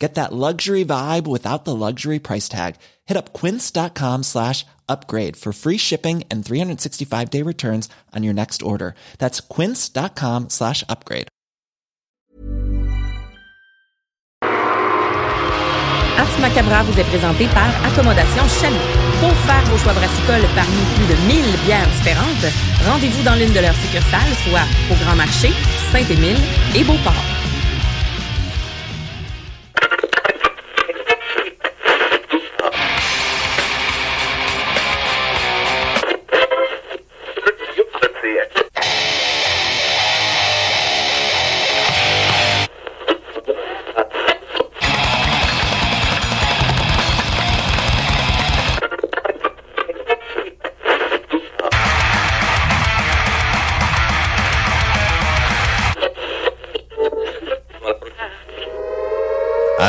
Get that luxury vibe without the luxury price tag. Hit up quince.com slash upgrade for free shipping and 365 day returns on your next order. That's quince.com slash upgrade. Ars Macabra vous est présenté par Accommodation Chalet. Pour faire vos choix brassicoles parmi plus de 1000 bières différentes, rendez-vous dans l'une de leurs succursales, soit au Grand Marché, Saint-Émile et Beauport.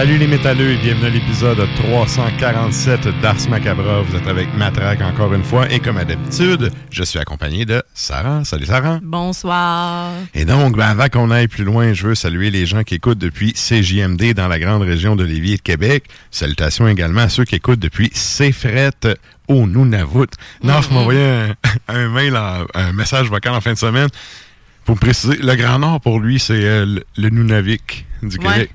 Salut les métalleux et bienvenue à l'épisode 347 d'Ars Macabra. Vous êtes avec Matraque encore une fois et comme à d'habitude, je suis accompagné de Sarah. Salut Sarah. Bonsoir. Et donc, ben, avant qu'on aille plus loin, je veux saluer les gens qui écoutent depuis CJMD dans la grande région de Lévis et de Québec. Salutations également à ceux qui écoutent depuis CFRET au Nunavut. Naf m'a envoyé un, un mail, en- un message vocal en fin de semaine pour me préciser. Le Grand Nord, pour lui, c'est euh, le, le Nunavik du Ouais.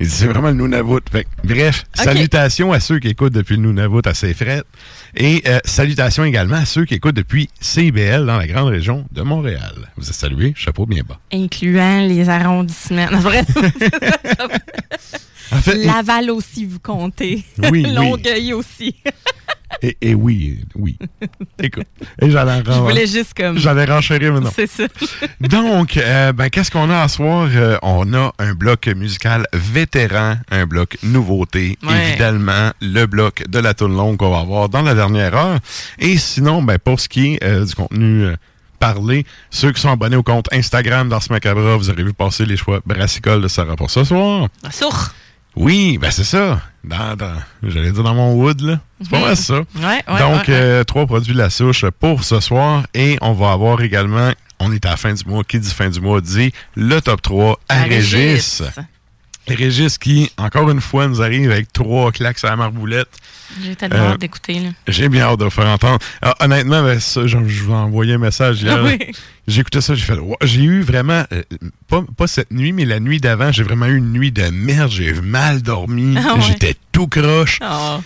Il dit c'est vraiment le Nunavut. Fait que, bref, salutations à ceux qui écoutent depuis le Nunavut à Saint-Fred. Et euh, salutations également à ceux qui écoutent depuis CIBL dans la grande région de Montréal. Vous êtes salués, chapeau bien bas. Incluant les arrondissements. En fait, Laval aussi, vous comptez. Oui, oui. Longueuil aussi. et, et oui, oui. Écoute, et j'allais Je voulais juste comme. J'allais renchérir, mais non. C'est ça. Donc, euh, ben, qu'est-ce qu'on a à soir? Euh, on a un bloc musical vétéran, un bloc nouveauté, Ouais. évidemment, le bloc de la toune longue qu'on va avoir dans la dernière heure. Et sinon, ben, pour ce qui est euh, du contenu parlé, ceux qui sont abonnés au compte Instagram d'Ars Macabra, vous aurez vu passer les choix brassicoles de Sarah pour ce soir. Sourd. Oui, ben c'est ça. Dans, dans- J'allais dire dans mon wood, là. C'est pas mal ça. Ouais, ouais. Donc, ouais, euh, trois produits de la souche pour ce soir. Et on va avoir également, on est à la fin du mois, qui dit fin du mois dit le top 3 à, À Régis. Régis qui, encore une fois, nous arrive avec trois claques à la marboulette. J'ai tellement euh, hâte d'écouter. là. J'ai bien hâte de vous faire entendre. Alors, honnêtement, ben, ça, je vous ai envoyé un message hier. Ah oui. J'ai écouté ça, j'ai fait. Wow, J'ai eu vraiment, euh, pas, pas cette nuit, mais la nuit d'avant, j'ai vraiment eu une nuit de merde. J'ai mal dormi. Ah ouais. J'étais tout croche. Oh.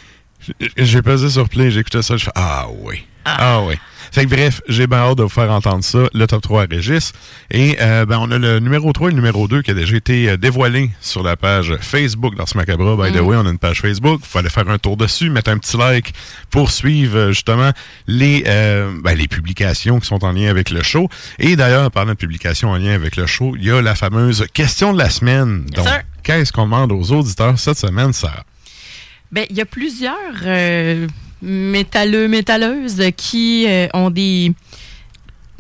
J'ai pesé sur play, j'ai écouté ça, je fais Ah oui. Ah, oui. Fait que bref, j'ai bien hâte de vous faire entendre ça, le top 3 à Régis. Et euh, ben, on a le numéro 3 et le numéro 2 qui a déjà été euh, dévoilé sur la page Facebook d'Ars Macabra. By the way, on a une page Facebook. Il fallait faire un tour dessus, mettre un petit like pour suivre euh, justement les, euh, ben, les publications qui sont en lien avec le show. Et d'ailleurs, parlant de publications en lien avec le show, il y a la fameuse question de la semaine. Donc, qu'est-ce qu'on demande aux auditeurs cette semaine, Sarah? Ben, il y a plusieurs euh, métalleux, métalleuses qui euh, ont des.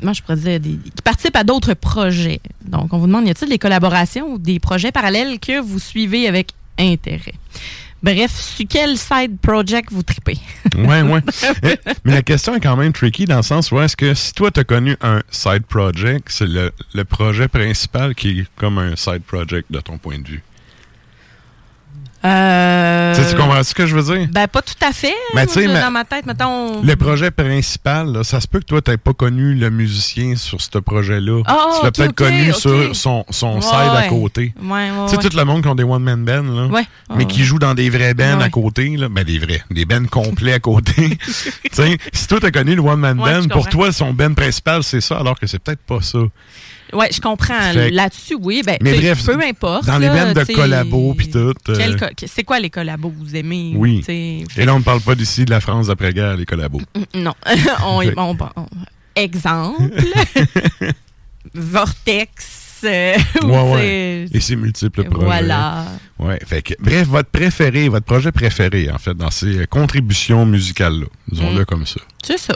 Moi, je pourrais dire, des, qui participent à d'autres projets. Donc, on vous demande, y a-t-il des collaborations ou des projets parallèles que vous suivez avec intérêt? Bref, sur quel side project vous tripez? Ouais, ouais. mais, mais la question est quand même tricky dans le sens où est-ce que si toi, tu as connu un side project, c'est le, le projet principal qui est comme un side project de ton point de vue? Euh, Tu tu comprends ce que je veux dire? Ben, pas tout à fait. Mais tu sais, Moi, mais- dans ma tête, mettons. Le projet principal, là, ça se peut que toi, tu pas connu le musicien sur ce projet-là. Ah, tu l'as peut-être connu sur son, son Ouais, side à côté. Ouais, ouais, Tu sais, tout le monde qui ont des one-man bands, là, Ouais, mais qui jouent dans des vrais bands à côté, là, ben des vrais, des bands complets à côté. tu sais, si toi, t'as connu le one-man band, pour toi, son band principal, c'est ça, alors que c'est peut-être pas ça. Ouais, je comprends. Là-dessus, oui. Ben, Mais bref, peu importe. dans les bandes de collabos pis tout, euh, C'est quoi les collabos que vous aimez? Oui. Et là, on ne parle pas d'ici de la France d'après-guerre, les collabos. Non. on, Fait- on- on- exemple. Vortex. euh, ou Ouais, ouais. Et ses multiples projets. Voilà. Ouais, fait que, bref, votre préféré, votre projet préféré, en fait, dans ces euh, contributions musicales-là. Disons-le Mm. comme ça. C'est ça.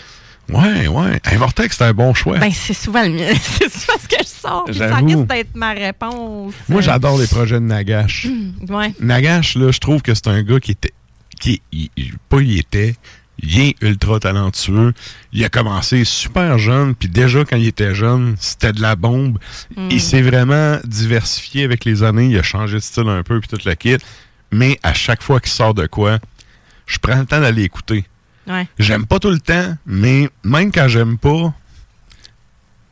Ouais, ouais. Hey, Vortex, c'est un bon choix. Ben, c'est souvent le mien. c'est souvent ce que je sors. Ça risque d'être ma réponse. Moi, Euh, j'adore les projets de Nagash. Ouais. Nagash, là, je trouve que c'est un gars qui était. qui il- Pas il était. Il est ultra talentueux. Il a commencé super jeune, puis déjà quand il était jeune, c'était de la bombe. Mm. Il s'est vraiment diversifié avec les années. Il a changé de style un peu, puis toute la kit. Mais à chaque fois qu'il sort de quoi, je prends le temps d'aller écouter. Ouais. J'aime pas tout le temps, mais même quand j'aime pas,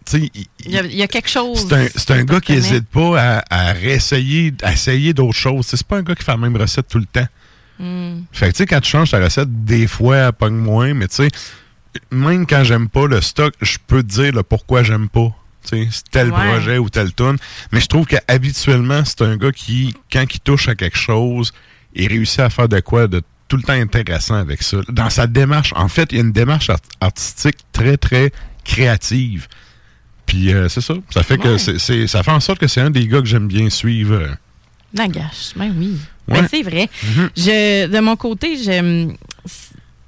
tu sais, il- Il y, a, il y a quelque chose. c'est un, un gars qui connais. hésite pas à, à réessayer, à essayer d'autres choses. C'est pas un gars qui fait la même recette tout le temps. Hmm. Fait que, tu sais, quand tu changes ta recette, des fois, elle pogne moins, mais tu sais, même quand j'aime pas le stock, je peux te dire le pourquoi j'aime pas. Tu sais, c'est tel Ouais. projet ou tel tune. Mais je trouve qu'habituellement, c'est un gars qui, quand il touche à quelque chose, il réussit à faire de quoi de tout le temps intéressant avec ça. Dans sa démarche, en fait, il y a une démarche art- artistique très, très créative. Puis euh, c'est ça. Ça fait que Ouais. c'est, ça fait en sorte que c'est un des gars que j'aime bien suivre. Nagache, ben oui. Ouais. Ben, c'est vrai. Mhm. Je, de mon côté, j'aime.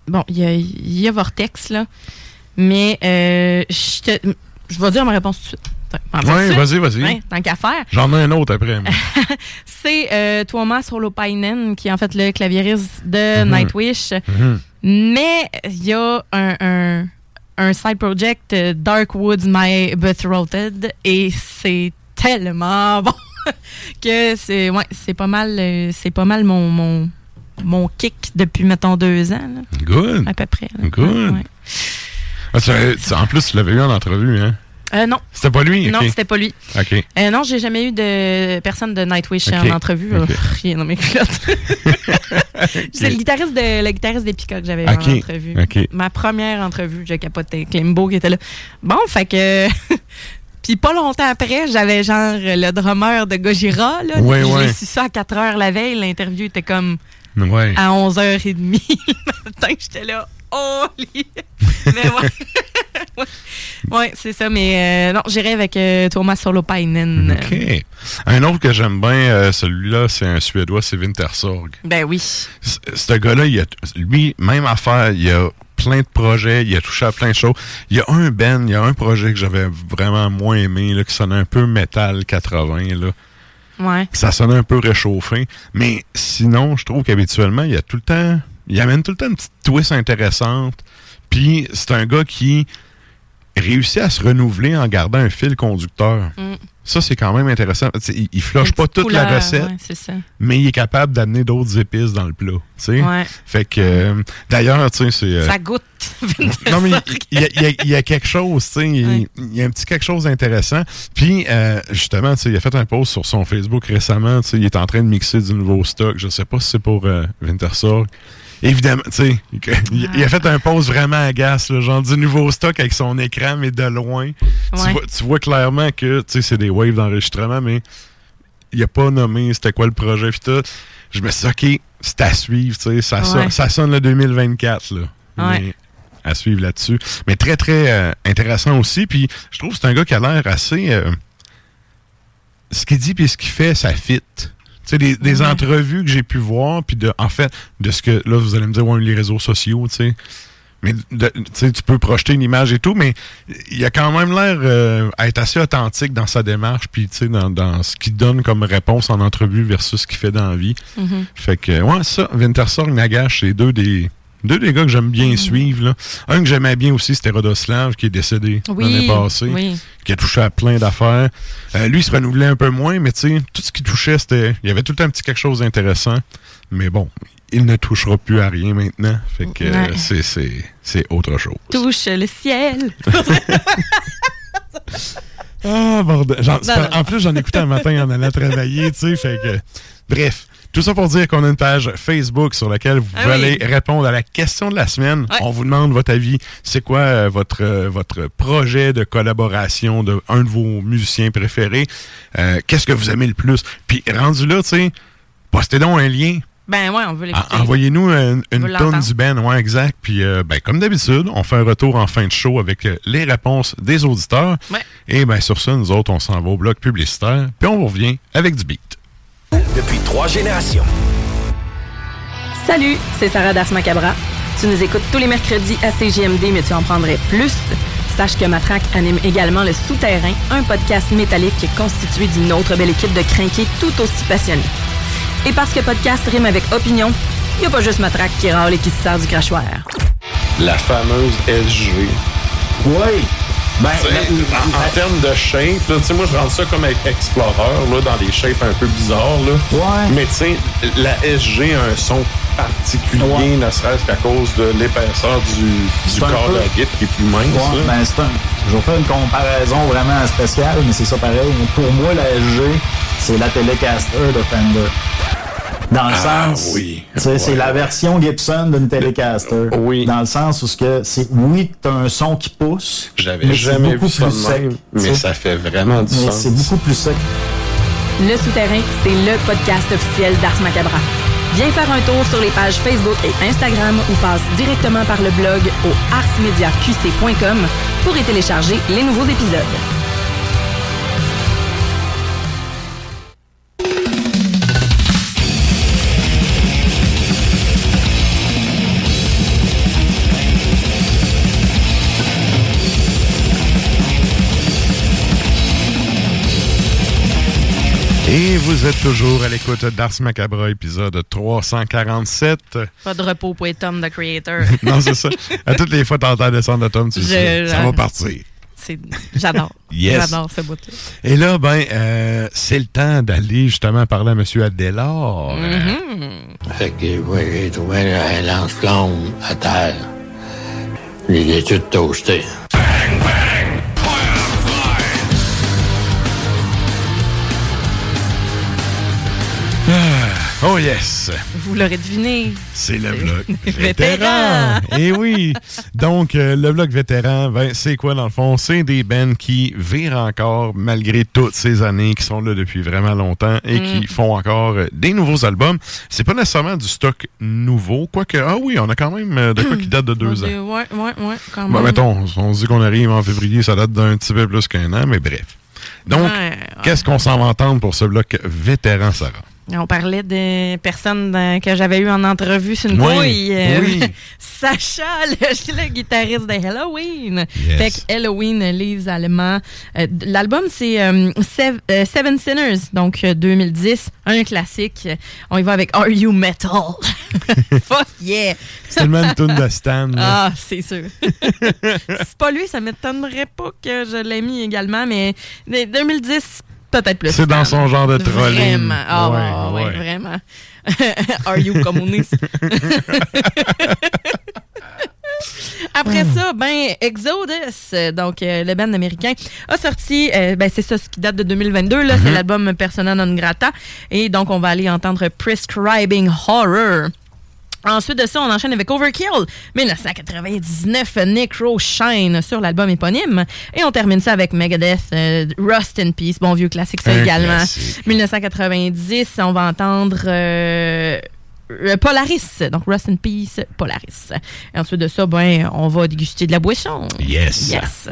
Bon, il y a, il y a Vortex, là. Mais euh, je te- je vais dire ma réponse tout de suite. De vas-y, vas-y. ouais, tant qu'à faire. J'en ai un autre après. C'est euh, Tuomas Holopainen, qui est en fait le claviériste de Mhm. Nightwish. Mhm. Mais il y a un, un, un side project, euh, Dark Woods My Betrothed, et c'est tellement bon que c'est ouais, c'est pas mal euh, c'est pas mal mon, mon, mon kick depuis mettons deux ans là, Good. à peu près. là. Good. Ouais. Ah, tu- tu- en plus, tu l'avais eu en entrevue, hein? Euh, non, C'était pas lui? non, c'était pas lui. OK. Euh, non, j'ai jamais eu de personne de Nightwish en entrevue. Ok. là. Rien dans mes culottes. C'est le guitariste de le guitariste des Pika que j'avais en entrevue. Ma première entrevue, j'ai capoté. Klimbo qui était là. Bon, fait que. Puis pas longtemps après, j'avais genre le drummer de Gojira. Là. Ouais, J'ai su ça à 4 heures la veille. L'interview était comme Ouais. à 11h30 le matin. J'étais là. Holy! mais ouais. ouais, Ouais, c'est ça. Mais euh, non, j'irai avec euh, Thomas Solopainen. OK. Un autre que j'aime bien, euh, celui-là, c'est un Suédois, c'est Wintersorg. Ben oui. C- Ce gars-là, il a, lui, même affaire, il a plein de projets, il a touché à plein de choses. Il y a un band, il y a un projet que j'avais vraiment moins aimé, là, qui sonnait un peu métal 80, là. Ouais. Ça sonnait un peu réchauffé. Mais sinon, je trouve qu'habituellement, il y a tout le temps. Il amène tout le temps une petite twist intéressante. Puis c'est un gars qui réussit à se renouveler en gardant un fil conducteur. Mm. Ça, c'est quand même intéressant. Il, flush Une pas toute la recette, ouais, mais il est capable d'amener d'autres épices dans le plat. Ouais. Fait que, euh, d'ailleurs, tu sais, c'est. euh, Ça goûte. non, mais il y, a- y y quelque chose, tu sais, il, Ouais. y a un petit quelque chose d'intéressant. Puis, euh, justement, il a fait un post sur son Facebook récemment, il est en train de mixer du nouveau stock. Je sais pas si c'est pour Wintersorg. Évidemment, tu sais, il, il a fait un post vraiment agace, là, genre du nouveau stock avec son écran, mais de loin. Tu, vois, tu vois clairement que, tu sais, c'est des waves d'enregistrement, mais il a pas nommé c'était quoi le projet, puis tout. Je me suis dit, OK, c'est à suivre, tu sais, ça, sonne- ça sonne le 2024, là. Ouais. Mais à suivre là-dessus. Mais très, très euh, intéressant aussi. Puis je trouve que c'est un gars qui a l'air assez. euh, ce qu'il dit puis ce qu'il fait, ça fit. Tu sais, des, des entrevues que j'ai pu voir, puis de, en fait, de ce que, là, vous allez me dire, ouais, les réseaux sociaux, tu sais. Mais de- tu sais, tu peux projeter une image et tout, mais il a quand même l'air euh, à être assez authentique dans sa démarche, puis tu sais, dans, dans ce qu'il donne comme réponse en entrevue versus ce qu'il fait dans la vie. Fait que, ouais, ça, Wintersorg, Nagash, c'est deux des, deux des gars que j'aime bien suivre. Là. Un que j'aimais bien aussi, c'était Rodoslav, qui est décédé l'année passée oui. qui a touché à plein d'affaires. Euh, lui, il se renouvelait un peu moins, mais tu sais, tout ce qui touchait, c'était. Il y avait tout le temps un petit quelque chose d'intéressant. Mais bon, il ne touchera plus à rien maintenant. Fait que Ouais. c'est, c'est, c'est autre chose. Touche le ciel. Ah, bordel. Non, non. En plus, j'en écoutais un matin en allant travailler, tu sais. Fait que. Bref. Tout ça pour dire qu'on a une page Facebook sur laquelle vous Ah pouvez oui. aller répondre à la question de la semaine. Ouais. On vous demande votre avis. C'est quoi euh, votre, euh, votre projet de collaboration de un de vos musiciens préférés? Euh, Qu'est-ce que vous aimez le plus? Puis rendu là, tu sais, postez donc un lien. Ben ouais, on veut l'écouter. En- Envoyez-nous une, tonne du Ben, ouais, exact. Puis, euh, ben, comme d'habitude, on fait un retour en fin de show avec les réponses des auditeurs. Ouais. Et ben, sur ça, nous autres, on s'en va au bloc publicitaire. Puis, on vous revient avec du beat. Depuis trois générations. Salut, c'est Sarah Das Macabra. Tu nous écoutes tous les mercredis à CGMD, mais tu en prendrais plus. Sache que Matraque anime également Le Souterrain, un podcast métallique constitué d'une autre belle équipe de crinqués tout aussi passionnés. Et parce que podcast rime avec opinion, il n'y a pas juste Matraque qui râle et qui se sert du crachoir. la fameuse SG. Oui. Ben, en, en termes de shape, là, moi, je rentre ça comme avec Explorer, là, dans des shapes un peu bizarres. Là. Ouais. Mais tu sais, la SG a un son particulier, Ouais. ne serait-ce qu'à cause de l'épaisseur du, du corps peu- de la guitare qui est plus mince. Ouais, là. ben, c'est un- je vais faire une comparaison vraiment spéciale, mais c'est ça pareil. Pour moi, la SG, c'est la Telecaster de Fender. Dans le Ah, sens, oui. c'est la version Gibson d'une Telecaster. Oui. Dans le sens où ce que c'est, oui, t'as un son qui pousse. J'avais mais c'est jamais beaucoup vu ça sec, mais ça fait vraiment du Mais sens. c'est beaucoup plus sec. Le Souterrain, c'est le podcast officiel d'Ars Macabra. Viens faire un tour sur les pages Facebook et Instagram ou passe directement par le blog au arsmediaqc.com pour y télécharger les nouveaux épisodes. Et vous êtes toujours à l'écoute d'Ars Macabra, épisode 347. Pas de repos pour Tom, the creator. non, c'est ça. À toutes les fois, t'entends descendre de Tom, tu Je- sais, ça va partir. J'adore. Yes. J'adore ce bout-là. Et là, ben, euh, c'est le temps d'aller justement parler à M. Adélard. Fait que ouais, j'ai trouvé un lance-flamme à terre. Je l'ai tout toasté. Oh yes! Vous l'aurez deviné. C'est le bloc Vétéran. vétéran. Eh oui. Donc, euh, le bloc vétéran, ben, c'est quoi dans le fond? C'est des bands qui virent encore malgré toutes ces années, qui sont là depuis vraiment longtemps et Mm. qui font encore euh, des nouveaux albums. C'est pas nécessairement du stock nouveau, quoique, ah oui, on a quand même euh, de quoi qui date de deux ans. Ouais, ouais, ouais, quand même. mettons, on se dit qu'on arrive en février, ça date d'un petit peu plus qu'un an, mais bref. Donc, Ouais, ouais. qu'est-ce qu'on s'en va entendre pour ce bloc vétéran, Sarah? On parlait de personnes que j'avais eues en entrevue sur une Oui, bouille. euh, oui. Sacha, le, le guitariste de Halloween. Yes. Fait que Halloween, les Allemands. Euh, L'album, c'est euh, Sev- euh, Seven Sinners, donc euh, 2010. Un classique. On y va avec Are You Metal? Fuck yeah! C'est tellement une toune de Stan. là. Ah, c'est sûr. c'est pas lui, ça m'étonnerait pas que je l'ai mis également, mais mais 2010, peut-être plus. C'est dans son genre de trolling. Vraiment. Ah, Ouais, ouais, ouais. vraiment. Are you communist? Après ça, ben, Exodus, donc euh, le band américain, a sorti, euh, ben, c'est ça, ce qui date de 2022, là, Mm-hmm. c'est l'album Persona non grata. Et donc, on va aller entendre Prescribing Horror. Ensuite de ça, on enchaîne avec Overkill, 1999, Necro Shine sur l'album éponyme. Et on termine ça avec Megadeth, euh, Rust in Peace, bon vieux classique ça Un également. classique. 1990, on va entendre euh, euh, Polaris, donc Rust in Peace, Polaris. Et ensuite de ça, ben, on va déguster de la boisson. Yes. Yes.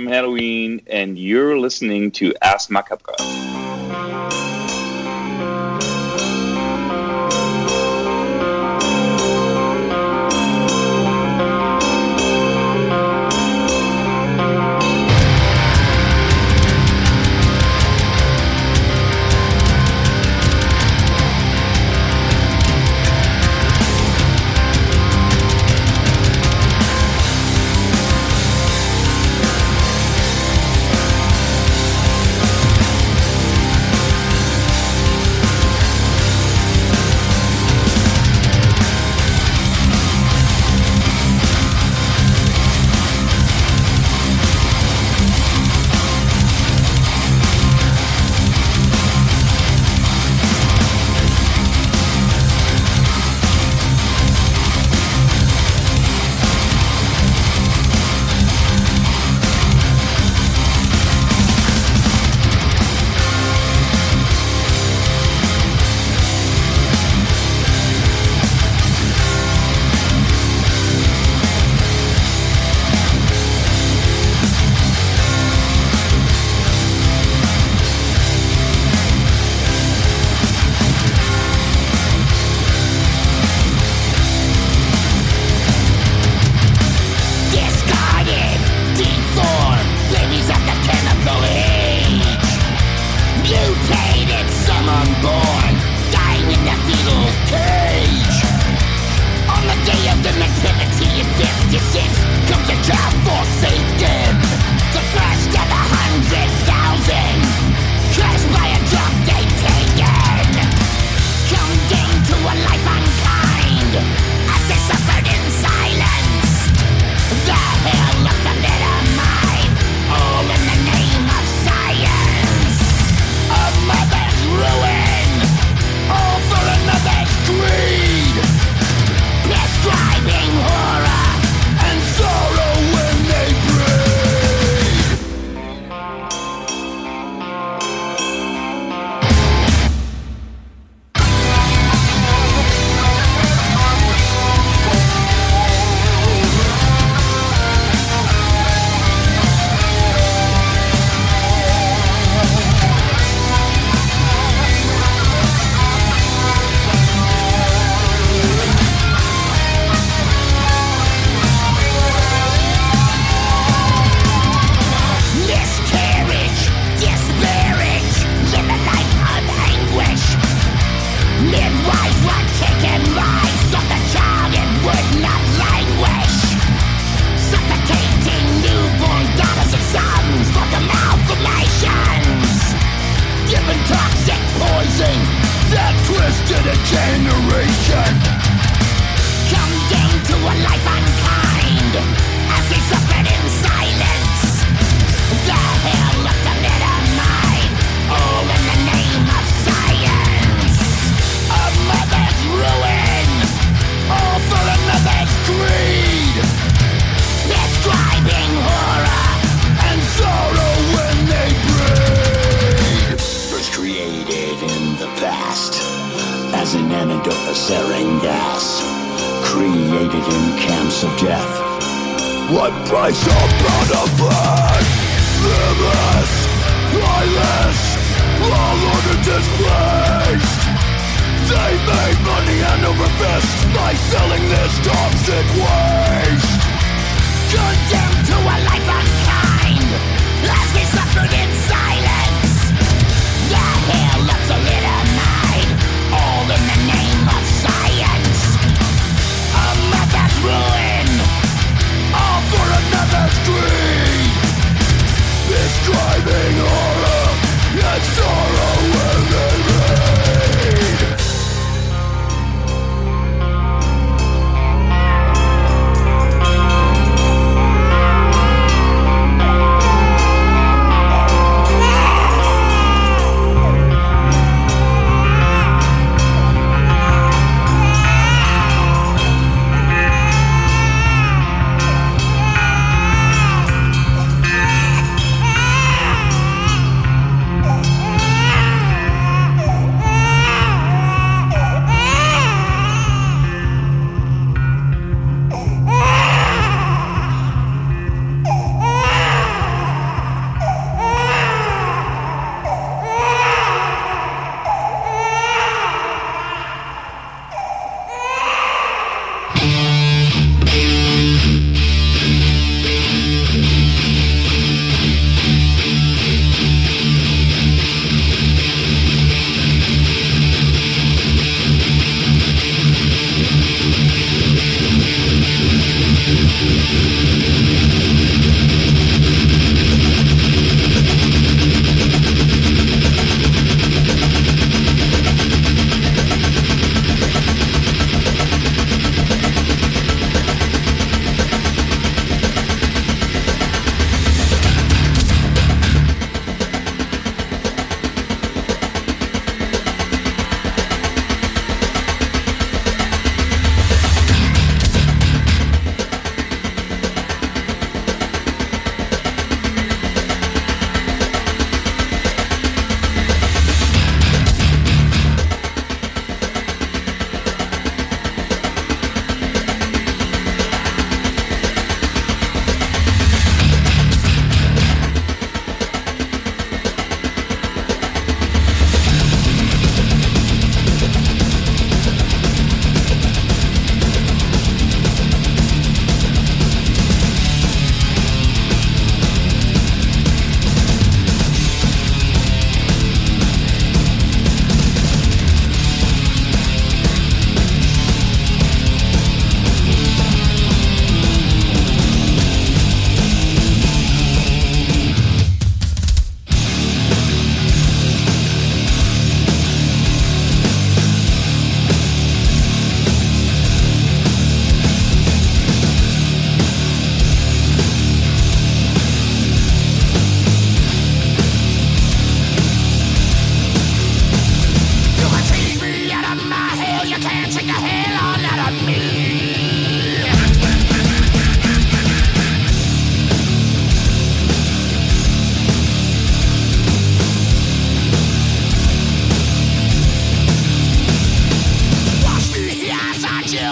From Halloween, and you're listening to Ask Macabre.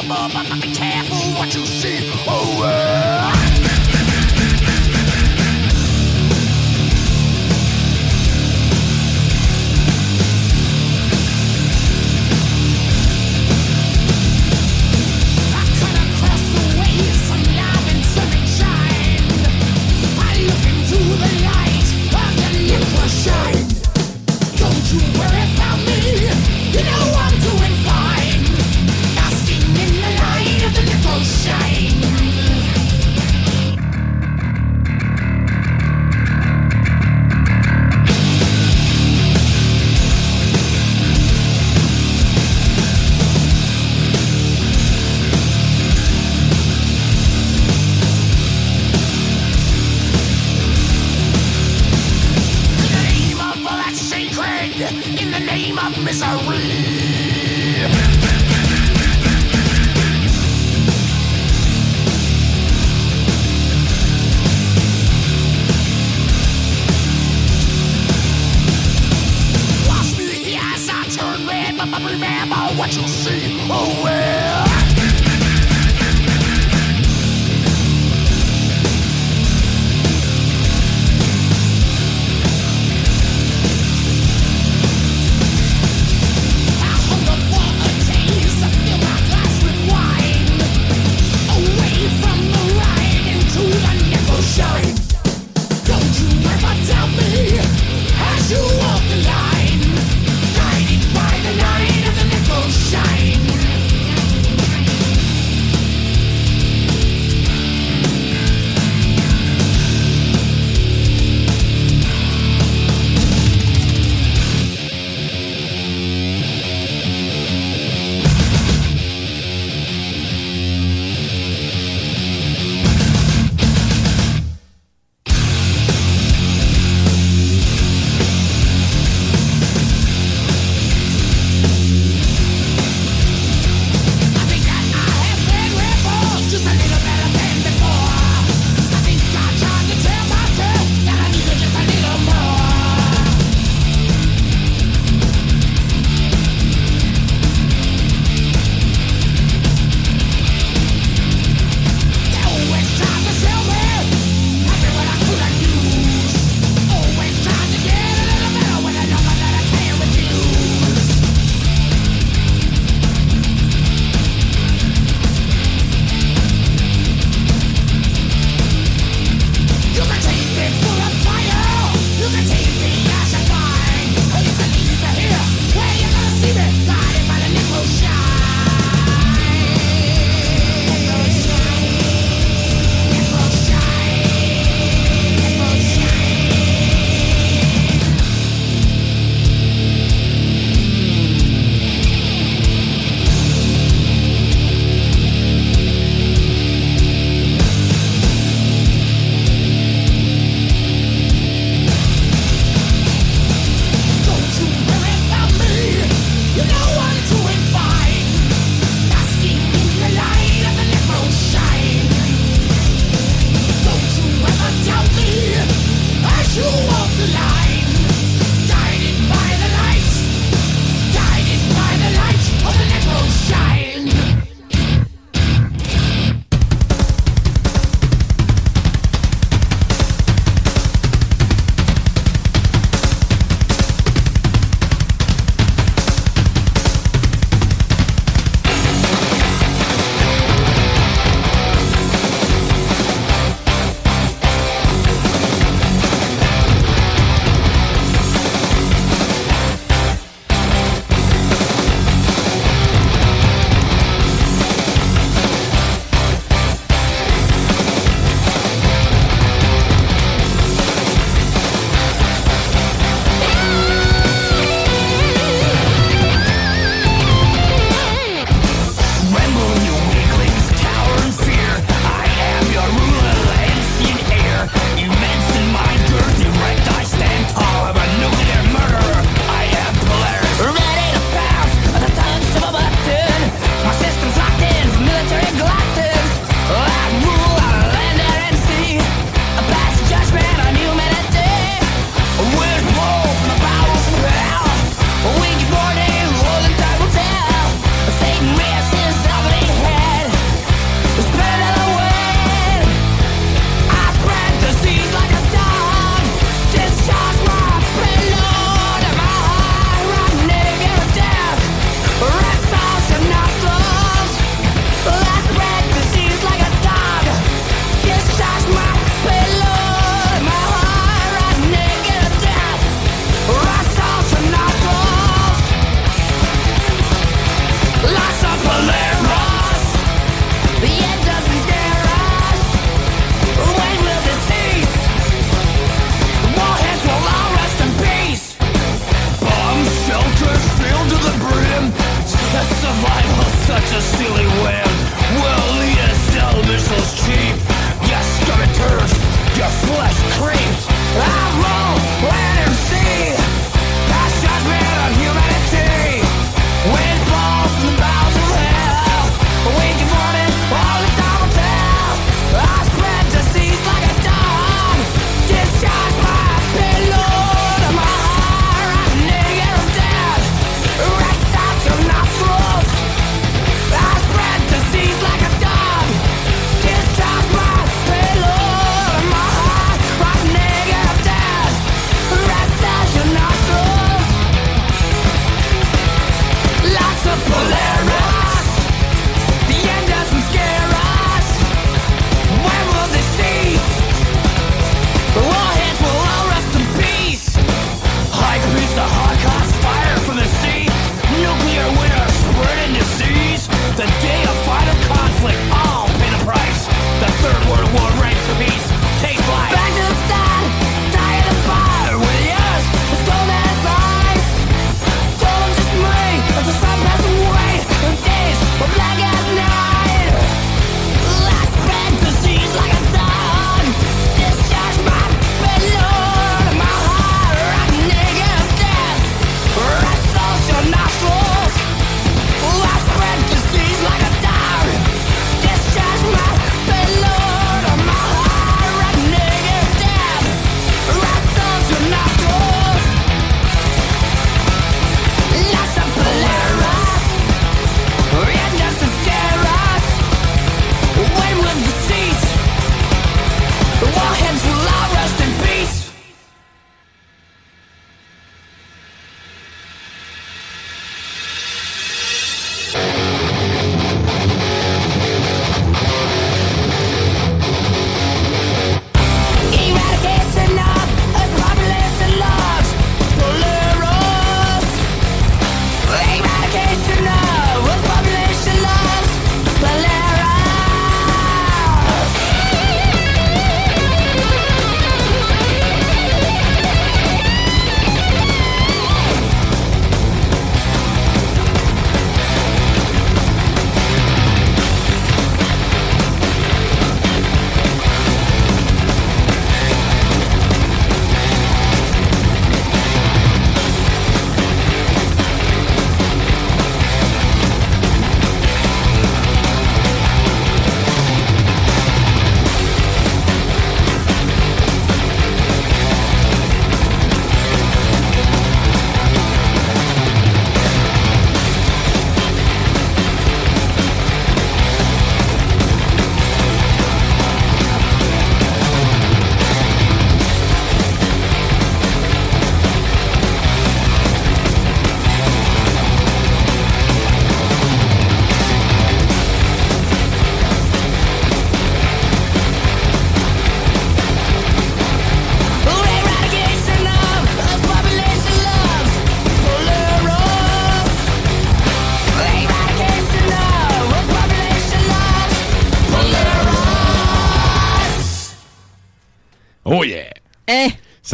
But be careful what you see. Oh, well.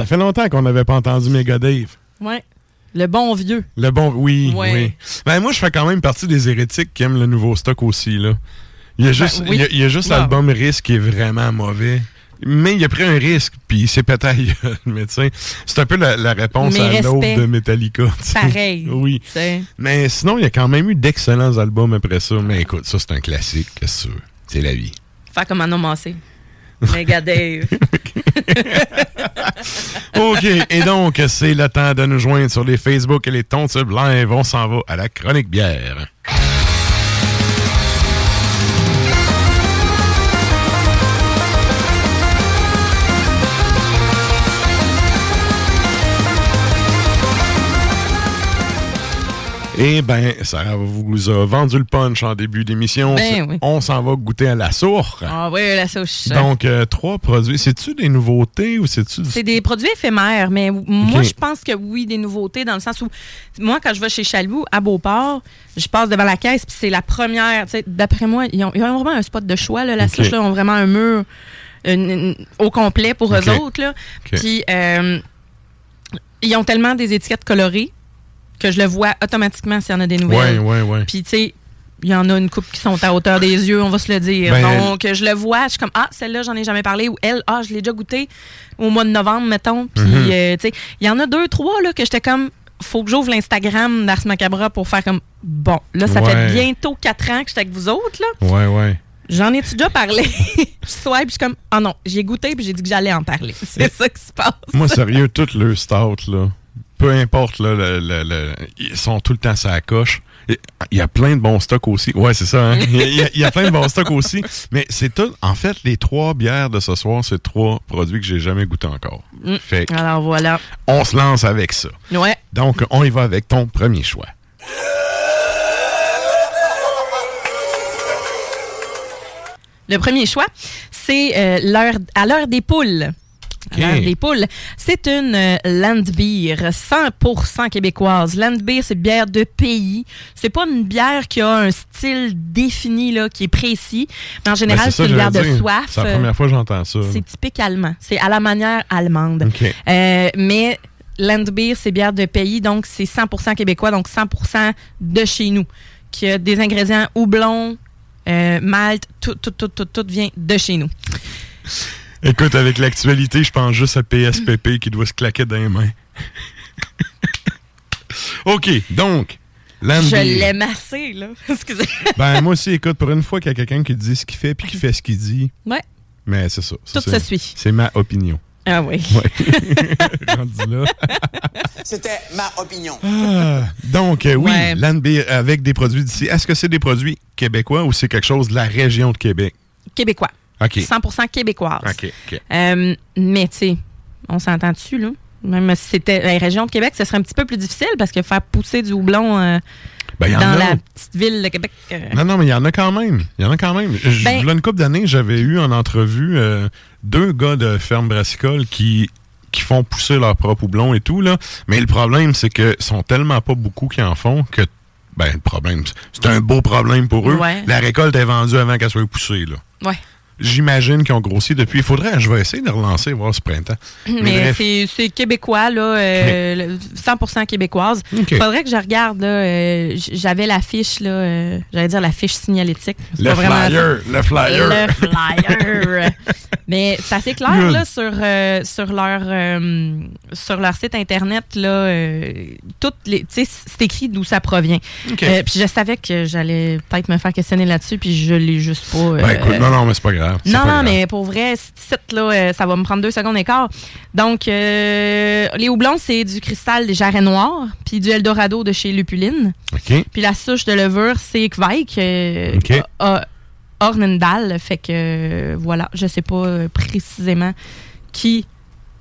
Ça fait longtemps qu'on n'avait pas entendu Mega Dave. ouais. Le bon vieux. Le bon, oui, Ouais. oui. Ben, moi, je fais quand même partie des hérétiques qui aiment le nouveau stock aussi, là. Il y a juste, Ben, oui. il y a- il y a juste Wow. l'album Risque qui est vraiment mauvais. Mais il a pris un risque, puis il s'est pété. Mais tu sais, c'est un peu la, la réponse à respect. de Metallica. Pareil. Oui. Mais sinon, il y a quand même eu d'excellents albums après ça. Mais écoute, ça, c'est un classique, tu veux? C'est la vie. Faire comme un homme. Méga Dave. OK. Et donc, c'est le temps de nous joindre sur les Facebook et les Tontubes Live. On s'en va à la chronique bière. Eh ben, Sarah vous a vendu le punch en début d'émission. Ben oui. On s'en va goûter à la source. Ah oui, la souche. Donc, euh, trois produits. C'est-tu des nouveautés ou c'est-tu du... C'est des produits éphémères, mais moi, je pense que oui, des nouveautés, dans le sens où, moi, quand je vais chez Chalou, à Beauport, je passe devant la caisse, puis c'est la première. D'après moi, ils ont, ils ont vraiment un spot de choix. Là, la Ok. slush, là, ont vraiment un mur une- une- au complet pour Ok. eux autres. Là. Puis, euh, ils ont tellement des étiquettes colorées que je le vois automatiquement s'il y en a des nouvelles. Ouais, ouais, ouais. Puis, tu sais, il y en a une couple qui sont à hauteur des yeux, on va se le dire. Ben, Donc, je le vois, je suis comme, ah, celle-là, j'en ai jamais parlé. Ou elle, ah, je l'ai déjà goûté au mois de novembre, mettons. Puis, Mhm. euh, tu sais, il y en a deux, trois, là, que j'étais comme, faut que j'ouvre l'Instagram d'Ars Macabra pour faire comme, bon, là, ça Ouais. fait bientôt quatre ans que j'étais avec vous autres, là. Ouais, ouais. J'en ai-tu déjà parlé? je swipe, puis je suis comme, ah non, j'ai goûté, puis j'ai dit que j'allais en parler. C'est ça qui se passe. Moi, sérieux, tout le stout, là, peu importe, là, le- le- le- ils sont tout le temps la coche. Il y a plein de bons stocks aussi. Ouais, c'est ça. hein? Il y, a- il y plein de bons stocks aussi. Mais c'est tout. En fait, les trois bières de ce soir, c'est trois produits que j'ai jamais goûté encore. Mm. Fait Alors voilà. on se lance avec ça. Ouais. Donc, on y va avec ton premier choix. Le premier choix, c'est euh, l'heure à l'heure des poules. Des poules. C'est une euh, land beer 100% québécoise. Land beer, c'est bière de pays. C'est pas une bière qui a un style défini là, qui est précis. Mais en général, Ben, c'est une bière de dire. soif. C'est la Euh, première fois que j'entends ça. C'est typique allemand. C'est à la manière allemande. Euh, mais Land Beer, c'est bière de pays, donc c'est 100% québécois, donc 100% de chez nous. Qui a des ingrédients houblon, euh, malt, tout, tout, tout, tout, tout vient de chez nous. Écoute, avec l'actualité, je pense juste à PSPP qui doit se claquer dans les mains. OK, donc, Land Je Beer. l'aime assez, là. Excusez. Ben, moi aussi, écoute, pour une fois qu'il y a quelqu'un qui dit ce qu'il fait puis qui fait ce qu'il dit, Ouais. mais c'est ça. Ça, Tout se suit. C'est ma opinion. Ah oui. Ouais. Rendu là. C'était ma opinion. Ah, donc, euh, oui, Ouais. Land Beer avec des produits d'ici. Est-ce que c'est des produits québécois ou c'est quelque chose de la région de Québec? Québécois. OK. 100% québécoise. Euh, mais, tu sais, on s'entend dessus, là? Même si c'était la région de Québec, ce serait un petit peu plus difficile parce que faire pousser du houblon euh, Ben, dans a. la petite ville de Québec. euh, Non, non, mais il y en a quand même. Il y en a quand même. Je- Ben- une couple d'années, j'avais eu en entrevue deux gars de ferme brassicole qui qui font pousser leur propre houblon et tout, là. Mais le problème, c'est que sont tellement pas beaucoup qui en font que, ben, le problème, c'est un beau problème pour eux. Ouais. La récolte est vendue avant qu'elle soit poussée, là. Ouais. J'imagine qu'ils ont grossi depuis. Il faudrait, je vais essayer de relancer, voir ce printemps. Mais c'est québécois, là, euh, le- 100% québécoise. OK. Faudrait que je regarde, là, euh, j'avais la fiche, là, euh, j'allais dire la fiche signalétique. Le flyer, le flyer. Le flyer. Mais c'est assez clair, là, sur, euh, sur, leur, euh, sur leur site Internet, là, euh, toutes les, c'est écrit d'où ça provient. OK. Euh, puis je savais que j'allais peut-être me faire questionner là-dessus, puis je l'ai juste pas... Ben, euh, écoute, non, non, mais c'est pas grave. Non, non, grave. mais pour vrai, site là, euh, ça va me prendre deux secondes et quart. Donc, euh, les houblons, c'est du cristal des jarrets noirs, puis du Eldorado de chez Lupuline. OK. Puis la souche de levure, c'est Kveik, euh, Ornendal. Fait que, euh, voilà, je sais pas euh, précisément qui.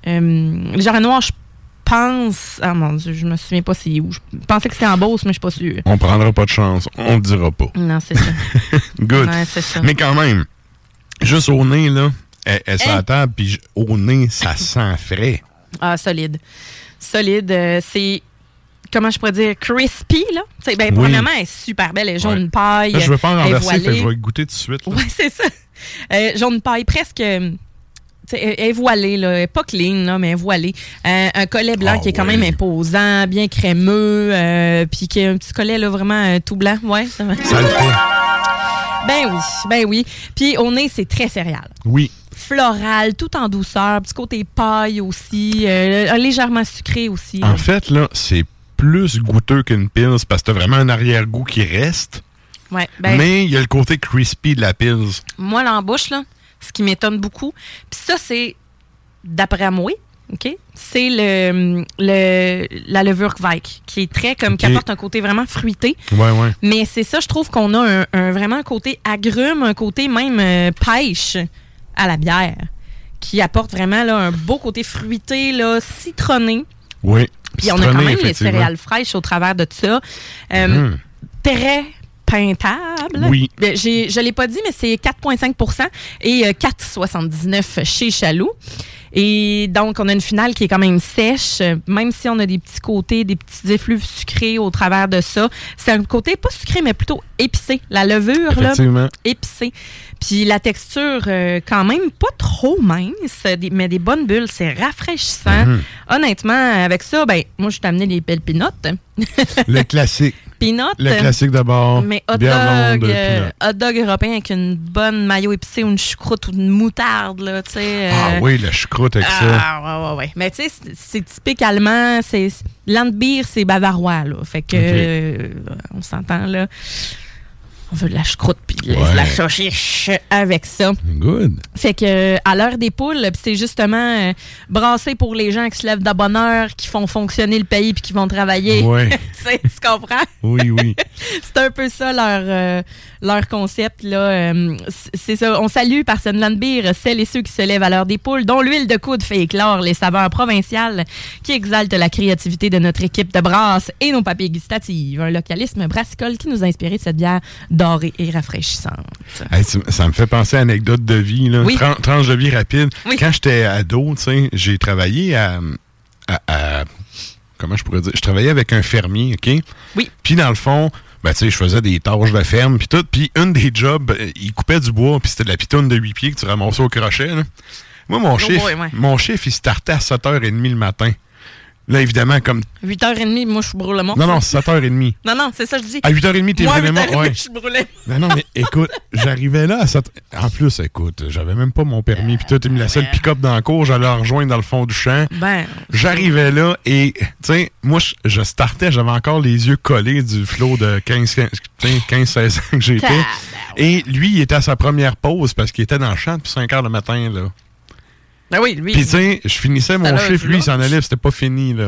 les jarrets noirs, je pense. Ah mon Dieu, je me souviens pas c'est où. Je pensais que c'était en Beauce, mais je suis pas sûre. On prendra pas de chance. On le dira pas. Non, c'est ça. Good. Ouais, c'est ça. Mais quand même, juste au nez, là, elle, elle est sur Hein? puis au nez, ça sent frais. Ah, solide. Solide. euh, c'est. Comment je pourrais dire? Crispy, là? Tu sais, ben, Oui. premièrement, elle est super belle. Elle est jaune Ouais. paille. Là, je veux pas en est renverser, fait je vais goûter tout de suite. Oui, c'est ça. Euh, jaune paille, presque. euh, Elle est voilée, là. Elle est pas clean, là, mais elle est voilée. Euh, un collet blanc Ah qui est quand ouais. même imposant, bien crémeux, euh, puis qui a un petit collet, là, vraiment tout blanc. Ouais, ça va. Ça le fait. Ben oui, ben oui. Puis au nez, c'est très céréal. Oui. Floral, tout en douceur, petit côté paille aussi, euh, légèrement sucré aussi. En fait, là, c'est plus goûteux qu'une Pils parce que t'as vraiment un arrière-goût qui reste. Ouais, ben, mais il y a le côté crispy de la Pils. moi, l'embouche, là, ce qui m'étonne beaucoup, puis ça, c'est, d'après moi, OK, c'est le, le, la levure Kveik, qui est très, comme, qui apporte un côté vraiment fruité. Ouais, ouais. Mais c'est ça, je trouve qu'on a un, un- vraiment un côté agrume, un côté même euh, pêche à la bière, qui apporte vraiment là, un beau côté fruité, là, citronné. Oui. Puis on a quand même les céréales fraîches au travers de ça. Euh, Mhm. Très peintable. Oui. Ben, je ne l'ai pas dit, mais c'est 4,5 et euh, 4,79 chez Chaloux. Et donc, on a une finale qui est quand même sèche, même si on a des petits côtés, des petits effluves sucrés au travers de ça. C'est un côté pas sucré, mais plutôt épicé. La levure, là, épicée. Puis la texture, euh, quand même pas trop mince, des- mais des bonnes bulles. C'est rafraîchissant. Mhm. Honnêtement, avec ça, ben, moi, je t'ai amené les belles pinottes. Le classique. Le classique d'abord. Mais hot dog, blonde, euh, hot dog européen avec une bonne maillot épicé ou une choucroute ou une moutarde, là, tu sais. Ah euh, oui, le choucroute avec ça. Ah, ouais, ouais, ouais. Mais tu sais, c'est- typique allemand. C'est Landbier, c'est bavarois, là. Fait que, euh, on s'entend, là. On veut de la choucroute puis de Ouais. la avec ça. Good. Fait que euh, à l'heure des poules, c'est justement euh, brassé pour les gens qui se lèvent de bonne heure, qui font fonctionner le pays puis qui vont travailler. Ouais. Tu comprends? Oui, oui. c'est un peu ça leur, euh, leur concept. Là. Euh, c'est ça. On salue par Landbeer celles et ceux qui se lèvent à l'heure des poules, dont l'huile de coude fait éclore les saveurs provinciales qui exaltent la créativité de notre équipe de brasse et nos papiers gustatifs. Un localisme brassicole qui nous a inspiré de cette bière dorée et rafraîchissante. Hey, ça me fait penser à une anecdote de vie. Là. Oui. Tran- tranche de vie rapide. Oui. Quand j'étais ado, j'ai travaillé à, à- à- Comment je pourrais dire? Je travaillais avec un fermier, OK? Oui. Puis dans le fond, ben, tu sais, je faisais des tâches de ferme, puis tout. Puis une des jobs, euh, il coupait du bois, puis c'était de la pitoune de 8 pieds que tu ramassais au crochet. là. Moi, mon Oh ouais. mon chiffre, il startait à 7h30 le matin. Là, évidemment, comme. 8h30, moi, je suis brûle Non, non, c'est 7h30. Non, non, c'est ça, je dis. À 8h30, t'es vraiment. 8h30, Ouais. je suis brûlée. Non, non, mais écoute, j'arrivais là à cette... En plus, écoute, j'avais même pas mon permis. Puis toi, t'as mis la seule pick-up dans le cours, j'allais la rejoindre dans le fond du champ. Ben, J'arrivais là et, tu sais, moi, je- je startais, j'avais encore les yeux collés du flot de 15-16 ans que j'étais. Tabarouette. Et lui, il était à sa première pause parce qu'il était dans le champ depuis 5 heures le matin, là. Ben oui, lui. Puis, tu sais, je finissais mon chiffre, lui, il s'en allait, c'était pas fini, là.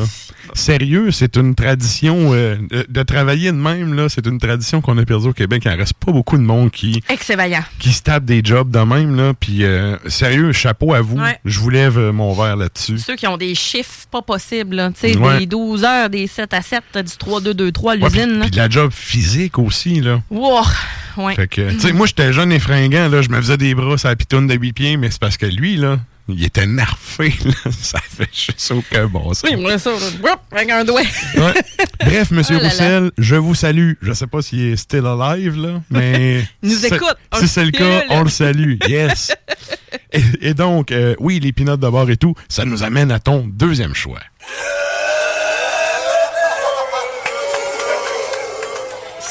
Sérieux, c'est une tradition euh, de, de travailler de même, là. C'est une tradition qu'on a perdue au Québec. Il en reste pas beaucoup de monde qui, Ex-vaillant. qui se tapent des jobs de même, là. Puis, euh, sérieux, chapeau à vous. Ouais. Je vous lève euh, mon verre là-dessus. Ceux qui ont des chiffres pas possibles, là. tu sais, Ouais. des 12 heures, des 7 à 7, du 3-2-2-3 à Ouais, l'usine. là. puis de la job physique aussi, là. Wow! Ouais. Fait que, tu sais, moi, j'étais jeune et fringant, là. Je me faisais des bras à la pitoune de 8 pieds, mais c'est parce que lui, là, il était narfé, là. Ça fait juste aucun bon sens. Oui, moi, ça, avec un doigt. Ouais. Bref, Monsieur Oh là là. Roussel, je vous salue. Je sais pas s'il est still alive, là, mais... Il nous écoute. Si c'est le cas, on le salue. Yes. et, et donc, euh, oui, les pinottes de bord et tout, ça nous amène à ton deuxième choix.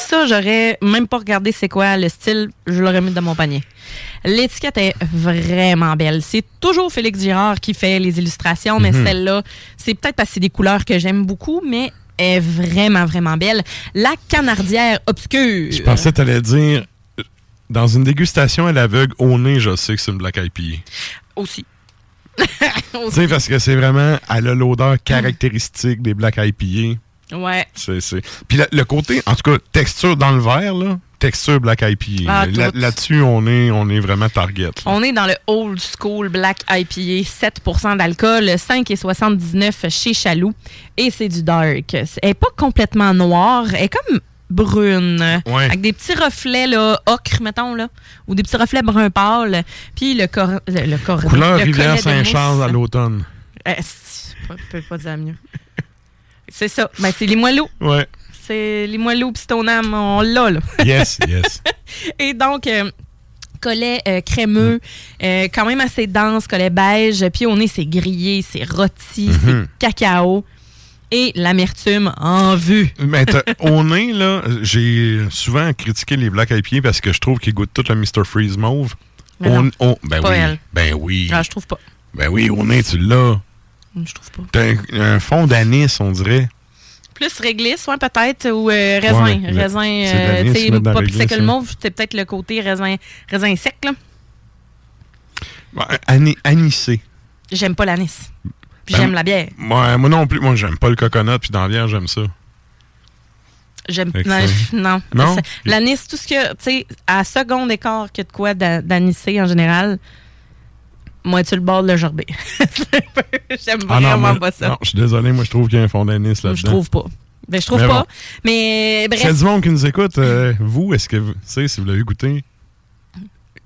Ça, j'aurais même pas regardé c'est quoi le style, je l'aurais mis dans mon panier. L'étiquette est vraiment belle. C'est toujours Félix Girard qui fait les illustrations, mais Mhm. celle-là, c'est peut-être parce que c'est des couleurs que j'aime beaucoup, mais est vraiment, vraiment belle. La canardière obscure. Je pensais que t'allais dire... euh, Dans une dégustation à l'aveugle, au nez, je sais que c'est une Black IPA. Aussi. Tu sais, parce que c'est vraiment... Elle a l'odeur caractéristique des Black IPA. Ouais. C'est, c'est... Puis la- le côté, en tout cas, texture dans le verre, là, texture Black IPA. Ah, Là- tout. là-dessus, on est, on est vraiment target. là. On est dans le old school black IPA, 7% d'alcool, 5,79 chez Chaloux. Et c'est du dark. Elle n'est pas complètement noire, elle est comme brune. Ouais. Avec des petits reflets là, ocre, mettons, là, ou des petits reflets brun pâle. Puis le cor... Le, le cor- Couleur le Rivière Saint-Charles à l'automne. Euh, je peux pas dire mieux. C'est ça. Ben, c'est les moelleux. Ouais. C'est les moelleux pistonam, on l'a, là. Yes, yes. Et donc, euh, collet euh, crémeux, euh, quand même assez dense, collet beige. Puis au nez, c'est grillé, c'est rôti, Mhm. c'est cacao. Et l'amertume en vue. Mais au nez, là, j'ai souvent critiqué les Black IPA parce que je trouve qu'ils goûtent tout le Mr. Freeze mauve. Non, au- ben pas oui. Ben oui. Ah, je trouve pas. Ben oui, au nez, tu l'as. Je trouve pas. T'as un, un fond d'anis, on dirait. Plus réglisse, ouais, peut-être, ou euh, raisin. Ouais, raisin, euh, tu sais, pas plus sec que le réglisse, mauve, c'est peut-être le côté raisin, raisin sec, là. Ouais, ani- anisé. J'aime pas l'anis. Puis Ben, j'aime la bière. Ouais, moi non plus. Moi, j'aime pas le coconut, puis dans la bière, j'aime ça. J'aime non, non. Non? L'anis, tout ce que, tu sais, à seconde écart que de quoi d'a- d'anisser en général, moi, tu le bord de. C'est un peu- J'aime Ah non, vraiment moi- pas ça. Non, je suis désolé, moi, je trouve qu'il y a un fond d'anis là-dedans. je trouve pas. Ben, je trouve Mais pas. Mais a bref, du monde qui nous écoute, euh, vous, est-ce que, vous tu sais, si vous l'avez goûté,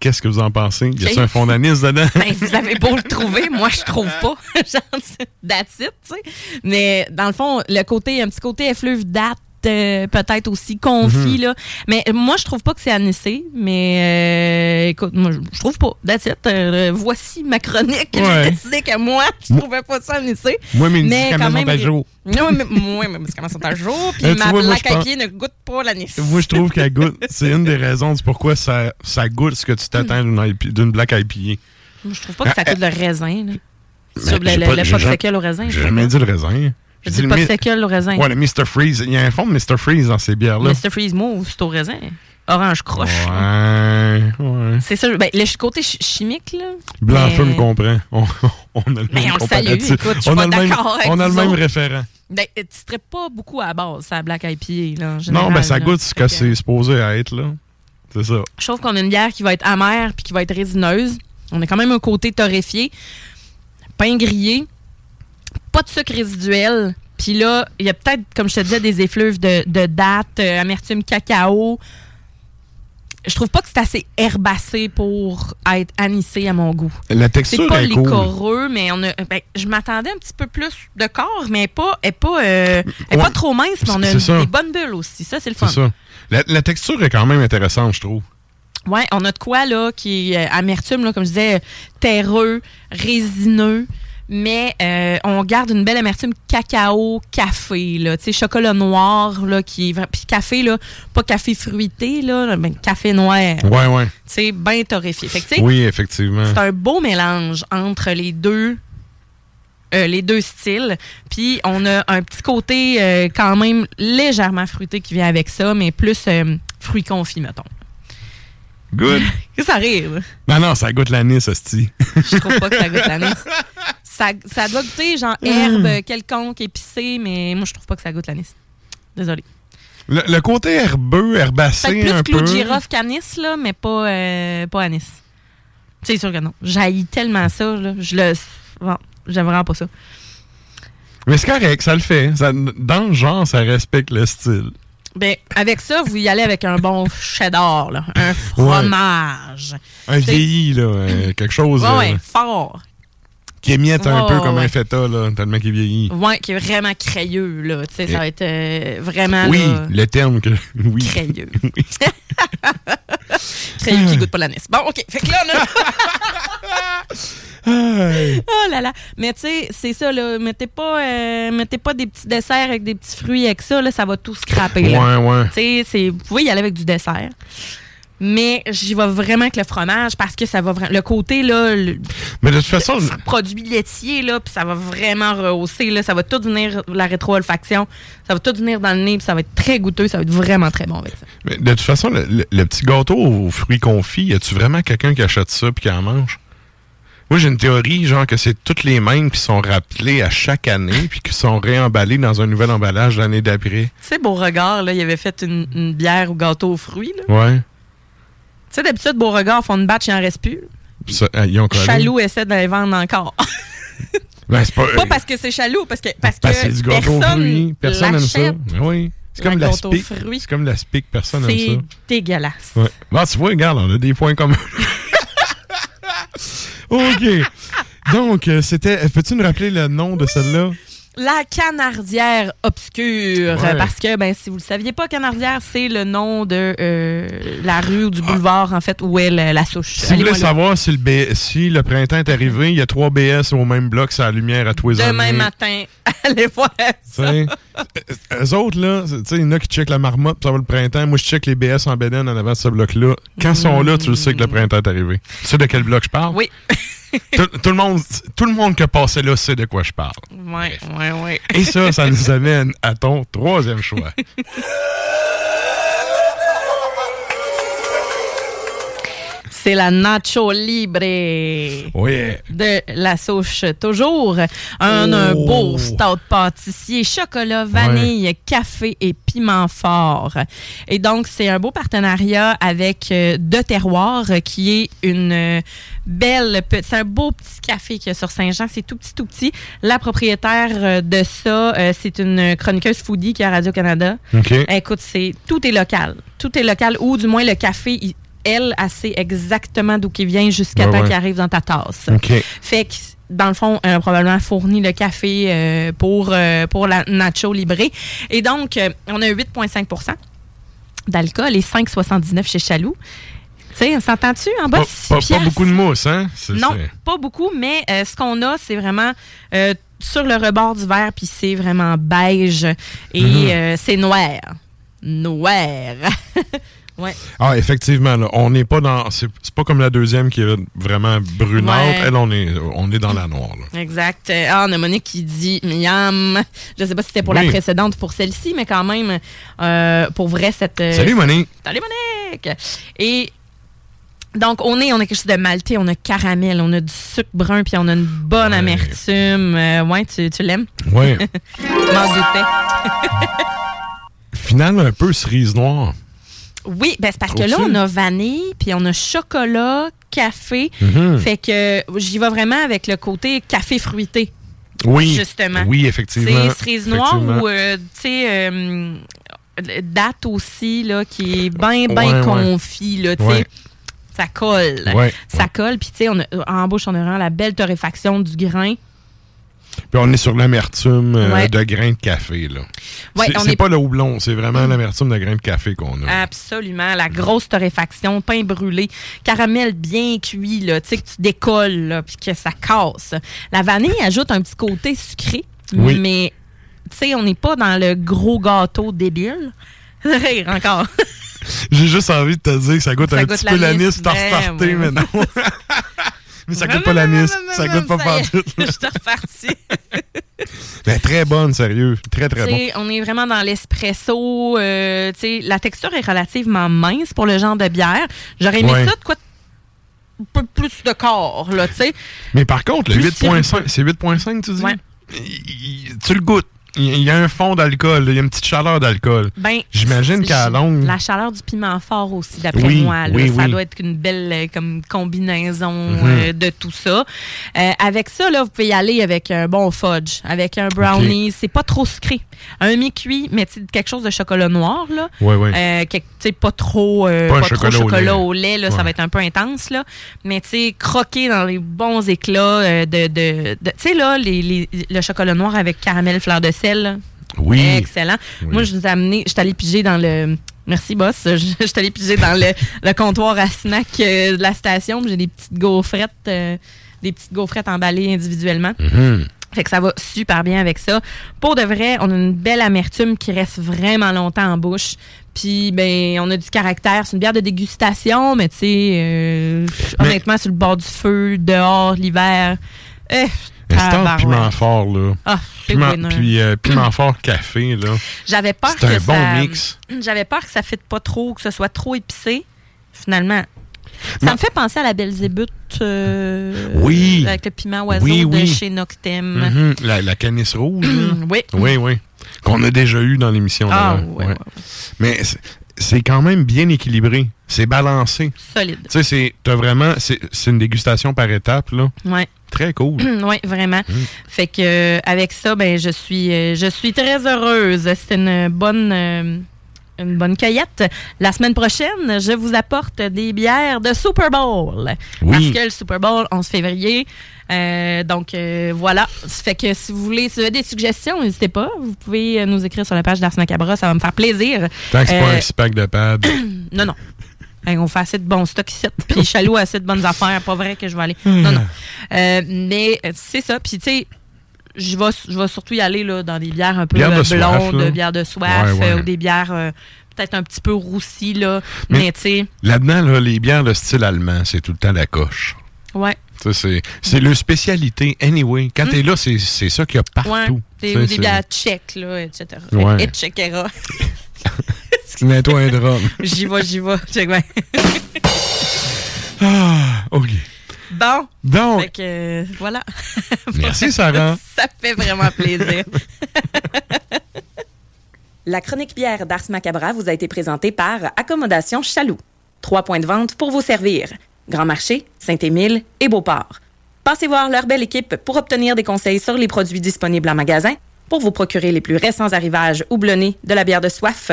qu'est-ce que vous en pensez? Y a-t-il Ok. un fond d'anis dedans? Ben, vous avez beau le trouver, moi, je trouve pas. Genre, c'est- that's it, tu sais. Mais dans le fond, le côté, un petit côté effluve date. Euh, peut-être aussi confit Mhm. là mais moi je trouve pas que c'est anisé mais euh, écoute moi je trouve pas that's it Euh, voici ma chronique Ouais. j'ai décidé que moi je trouvais pas ça anisé Moi, mes mais quand sont même à jour. non mais moi mes médicaments sont à jour puis Euh, ma vois, moi, pense- IPA ne goûte pas l'anis Moi, je trouve qu'elle goûte. C'est une des raisons du pourquoi ça, ça goûte ce que tu t'attends d'une Black IPA. Moi, je trouve pas que ça goûte le raisin là. Sur le, le, pas- le j'ai popsicle au raisin J'ai jamais dit le raisin. J'ai dit le popsicle au raisin. Ouais, le Mr. Freeze. Il y a un fond de Mr. Freeze dans ces bières-là. Mr. Freeze Move, c'est au raisin. Orange croche. Ouais, ouais. C'est ça. Ben, le côté ch- chimique, là. Blanc mais- feu me comprend. On, on a le Mais même on le salue, écoute, je suis on pas a le même, d'accord avec on a le même référent. Ben, tu serais pas beaucoup à la base, ça, Black IPA, là, en Non, général, ben ça là. goûte ce que c'est supposé être, là. C'est ça. Je trouve qu'on a une bière qui va être amère puis qui va être résineuse. On a quand même un côté torréfié. Pain grillé. Pas de sucre résiduel. Puis là, il y a peut-être, comme je te disais, des effluves de, de date, euh, amertume cacao. Je trouve pas que c'est assez herbacé pour être anisé à mon goût. La C'est texture pas est cool. liquoreux, mais on a, ben, je m'attendais un petit peu plus de corps, mais pas, elle est pas, euh, elle est Ouais. pas trop mince, mais on a ça. des bonnes bulles aussi. Ça, c'est le fun. C'est ça. La, la texture est quand même intéressante, je trouve. Ouais, on a de quoi, là, qui est euh, amertume, là, comme je disais, euh, terreux, résineux, mais euh, on garde une belle amertume cacao, café, là, tu sais, chocolat noir, là, qui Puis café, là, pas café fruité, là, mais café noir. Ouais, ouais. Tu sais, bien torréfié. Fait que, Oui, effectivement. c'est un beau mélange entre les deux. euh, les deux styles. Puis on a un petit côté euh, quand même légèrement fruité qui vient avec ça, mais plus fruits confits, mettons. Good. Qu'est-ce que ça là? non, non, ça goûte l'anis, hostie. Je trouve pas que ça goûte l'anis. Ça, ça doit goûter genre herbe quelconque, épicée, mais moi je trouve pas que ça goûte l'anis. Désolée. Le, le côté herbeux, herbacé Peut-être un plus clou peu. de girofle qu'anis, là, mais pas, euh, pas anis. C'est sûr que non. J'haïs tellement ça, là. Je le. Bon, j'aime vraiment pas ça. Mais c'est correct, ça le fait. Ça- dans le genre, ça respecte le style. Ben, avec ça, vous y allez avec un bon cheddar, là. Un fromage. Un vieilli, là. euh, quelque chose Ouais, euh, ouais, fort. Qui émiette un peu comme ouais. un feta, là, tellement qu'il vieillit. Ouais, qui est vraiment crayeux, là. Tu sais, ça va être euh, vraiment, oui, là, le terme que. Oui. crayeux. crayeux qui goûte pas l'anis. Bon, OK. Fait que là, on a... Oh là là. Mais tu sais, c'est ça, là. Mettez pas, euh, mettez pas des petits desserts avec des petits fruits avec ça, là. Ça va tout scraper, là. Ouais, ouais. Tu sais, vous pouvez y aller avec du dessert. Mais j'y vais vraiment avec le fromage parce que ça va vraiment. Le côté, là, le Mais de toute façon, produit laitier, là, puis ça va vraiment rehausser, là. Ça va tout venir, la rétro-olfaction. Ça va tout venir dans le nez, puis ça va être très goûteux. Ça va être vraiment très bon avec ça. mais de toute façon, le, le- le petit gâteau aux fruits confits, y a-tu vraiment quelqu'un qui achète ça puis qui en mange? Moi, j'ai une théorie, genre, que c'est toutes les mêmes qui sont rappelées à chaque année puis qui sont réemballées dans un nouvel emballage l'année d'après. Tu sais, Beauregard, là, il avait fait une, une bière au gâteau aux fruits, là. Ouais. Tu sais, d'habitude, Beauregard font une batch, il en reste plus. Ça, euh, ils ont collé. Chaloux essaie de les vendre encore. Ben, c'est pas. pas parce que c'est chaloux, parce que, parce parce que c'est du gâteau aux personne fruits. Personne aime ça. Ben oui. C'est comme la spic. C'est comme la spic. Personne aime C'est ça. dégueulasse. Ouais. Bon, tu vois, regarde, on a des points communs. OK. Donc, euh, c'était. Peux-tu nous rappeler le nom de celle-là? La canardière obscure. Ouais. Parce que, ben, si vous le saviez pas, canardière, c'est le nom de euh, la rue ou du boulevard, en fait, où est la, la souche. Si vous voulez savoir si le, B- si le printemps est arrivé, il y a trois BS au même bloc, c'est la lumière à tous les Demain années. matin, allez voir ça. Euh, eux autres, là, tu sais, il y en a qui checkent la marmotte, ça va le printemps. Moi, je check les BS en bédaine en avant de ce bloc-là. Quand ils sont là, tu le sais que le printemps est arrivé. Tu sais de quel bloc je parle? Oui. Tout, tout le monde, tout le monde qui a passé là sait de quoi je parle. Ouais, ouais, ouais. Et ça, ça nous amène à ton troisième choix. C'est la Nacho Libre. Oui. de la souche toujours. Un, Oh. un beau stout pâtissier, chocolat, vanille, café et piment fort. Et donc, c'est un beau partenariat avec euh, De Terroir, qui est une euh, belle, c'est un beau petit café qu'il y a sur Saint-Jean. C'est tout petit, tout petit. La propriétaire euh, de ça, c'est une chroniqueuse foodie qui est à Radio-Canada. OK. Écoute, c'est tout est local. Tout est local, ou du moins le café, il- elle, elle sait exactement d'où qui vient jusqu'à Ouais, temps ouais. qu'il arrive dans ta tasse. OK. Fait que, dans le fond, elle a probablement fourni le café euh, pour, euh, pour la Nacho Libré. Et donc, euh, on a 8,5% d'alcool et 5,79 chez Chaloux. Tu sais, on s'entend-tu en bas? Pas, pas- beaucoup de mousse, hein? Non, pas beaucoup, mais euh, ce qu'on a, c'est vraiment euh, sur le rebord du verre, puis c'est vraiment beige et Mhm. euh, c'est noir. Noir. ouais. Ah, effectivement, là, on n'est pas dans. C'est pas comme la deuxième qui est vraiment brunante. Ouais. Elle, on est, on est dans la noire. là. Exact. Euh, Ah, on a Monique qui dit miam. Je sais pas si c'était pour Oui. la précédente ou pour celle-ci, mais quand même, euh, pour vrai, cette. euh, Salut, Monique. Salut, Monique. Et. Donc, on est, on a quelque chose de maltais, on a caramel, on a du sucre brun, puis on a une bonne amertume. Euh, ouais, tu, tu l'aimes? Ouais. M'en doutais. Final, un peu cerise noire. Oui, ben c'est parce que là, on a vanille, puis on a chocolat, café. Mhm. Fait que j'y vais vraiment avec le côté café fruité. Oui. Justement. Oui, effectivement. C'est cerise noire ou, euh, tu sais, euh, date aussi, là, qui est bien, bien Ouais, ouais. confit, là, tu sais. Ouais. Ça colle. Ça colle. Puis, tu sais, en bouche, on a vraiment la belle torréfaction du grain. Puis on est sur l'amertume euh, Ouais. de grains de café. là. Ouais, c'est est- pas le houblon, c'est vraiment l'amertume de grains de café qu'on a. Absolument. La grosse torréfaction, pain brûlé, caramel bien cuit, là, tu sais, que tu décolles, puis que ça casse. La vanille ajoute un petit côté sucré, Oui. mais, tu sais, on n'est pas dans le gros gâteau débile. Rire encore. J'ai juste envie de te dire que ça goûte Ça un goûte petit peu l'anis, ben, ouais. mais non. mais ça goûte pas l'anis, ça goûte pas partout. Je suis repartie. Mais très bonne, sérieux. Très, très Tu bon. sais, On est vraiment dans l'espresso. euh, la texture est relativement mince pour le genre de bière. J'aurais aimé Ouais. ça de quoi un peu plus de corps, là, tu sais. Mais par contre, le Plus 8.5, sirupeux. c'est 8.5, tu dis? Ouais. Il- il- tu le goûtes. Il y a un fond d'alcool, il y a une petite chaleur d'alcool. Ben, J'imagine qu'à longue. La chaleur du piment fort aussi, d'après Oui, moi. là. oui, ça oui. doit être une belle euh, comme combinaison Mhm. euh, de tout ça. Euh, avec ça, là, vous pouvez y aller avec un bon fudge, avec un brownie. C'est pas trop sucré. Un mi-cuit, mais tu sais, quelque chose de chocolat noir. Là. Ouais, ouais. Euh, quelque- tu sais, pas trop, Pas pas trop chocolat au chocolat lait. au lait. là, Ça va être un peu intense. Là. Mais tu sais, croquer dans les bons éclats de... de, de- tu sais, là, les, les- le chocolat noir avec caramel fleur de Oui. Excellent. Oui. Moi, je vous ai amené, je suis allée piger dans le. Merci, boss. Je, je suis allée piger dans le, le comptoir à snack euh, de la station. J'ai des petites gaufrettes, euh, des petites gaufrettes emballées individuellement. Mhm. Fait que ça va super bien avec ça. Pour de vrai, on a une belle amertume qui reste vraiment longtemps en bouche. Puis, ben, on a du caractère. C'est une bière de dégustation, mais tu sais, euh, honnêtement, sur le bord du feu, dehors, l'hiver. Eh, Mais c'est un tabarouette. piment fort, là. Ah, Piment, puis euh, piment fort café, là. J'avais peur C'est que un bon ça, mix. J'avais peur que ça ne pas trop, que ce soit trop épicé. Finalement, ça Ma- me fait penser à la Belzébuth euh, Oui. avec le piment oiseau Oui, de oui. chez Noctem. Mhm. la, la canisse rouge. là. Oui. Oui, oui. Qu'on a déjà eu dans l'émission. Ah, ouais, ouais, Mais c'est- quand même bien équilibré. C'est balancé. Solide. Tu sais, c'est t'as vraiment. C'est une dégustation par étapes, là. Ouais. Très cool. oui, vraiment. Fait que euh, avec ça, ben je suis euh, je suis très heureuse. C'était une bonne euh, une bonne cueillette. La semaine prochaine, je vous apporte des bières de Super Bowl. Oui. Parce que le Super Bowl, 11 février. Donc voilà. Fait que si vous voulez, si vous avez des suggestions, n'hésitez pas. Vous pouvez nous écrire sur la page d'Ars Macabra, ça va me faire plaisir. Tant que c'est pas un six-pack de pad. non, non. Hey, on fait assez de bons stocks ici. Puis Chaloux a assez de bonnes affaires. Pas vrai que je vais aller. Hmm. Non, non. Euh, mais euh, c'est ça. Puis, tu sais, je vais, je vais surtout y aller là, dans des bières un peu Bière de euh, soif, blondes, bières de soif, Ouais, ouais. ou des bières euh, peut-être un petit peu roussies. Là. Mais- Mais, tu sais, Là-dedans, là, les bières de style allemand, c'est tout le temps la coche. ouais. C'est c'est leur spécialité. Anyway, quand t'es là, c'est ça qu'il y a Hmm. Ouais. partout. Des, bières tchèques, là, etc. Ouais. Etc. Mets-toi un drum. j'y vais, j'y vais. Check bien. Ah, OK. Bon. Donc, Fait que, euh, voilà. Merci, Sarah. Ça fait vraiment plaisir. La chronique bière d'Ars Macabra vous a été présentée par Accommodation Chaloux. Trois points de vente pour vous servir. Grand Marché, Saint-Émile et Beauport. Passez voir leur belle équipe pour obtenir des conseils sur les produits disponibles en magasin, pour vous procurer les plus récents arrivages houblonnés de la bière de soif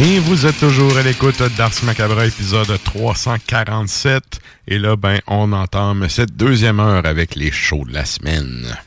Et vous êtes toujours à l'écoute d'Ars Macabra, épisode 347. Et là, ben, on entame cette deuxième heure avec les shows de la semaine.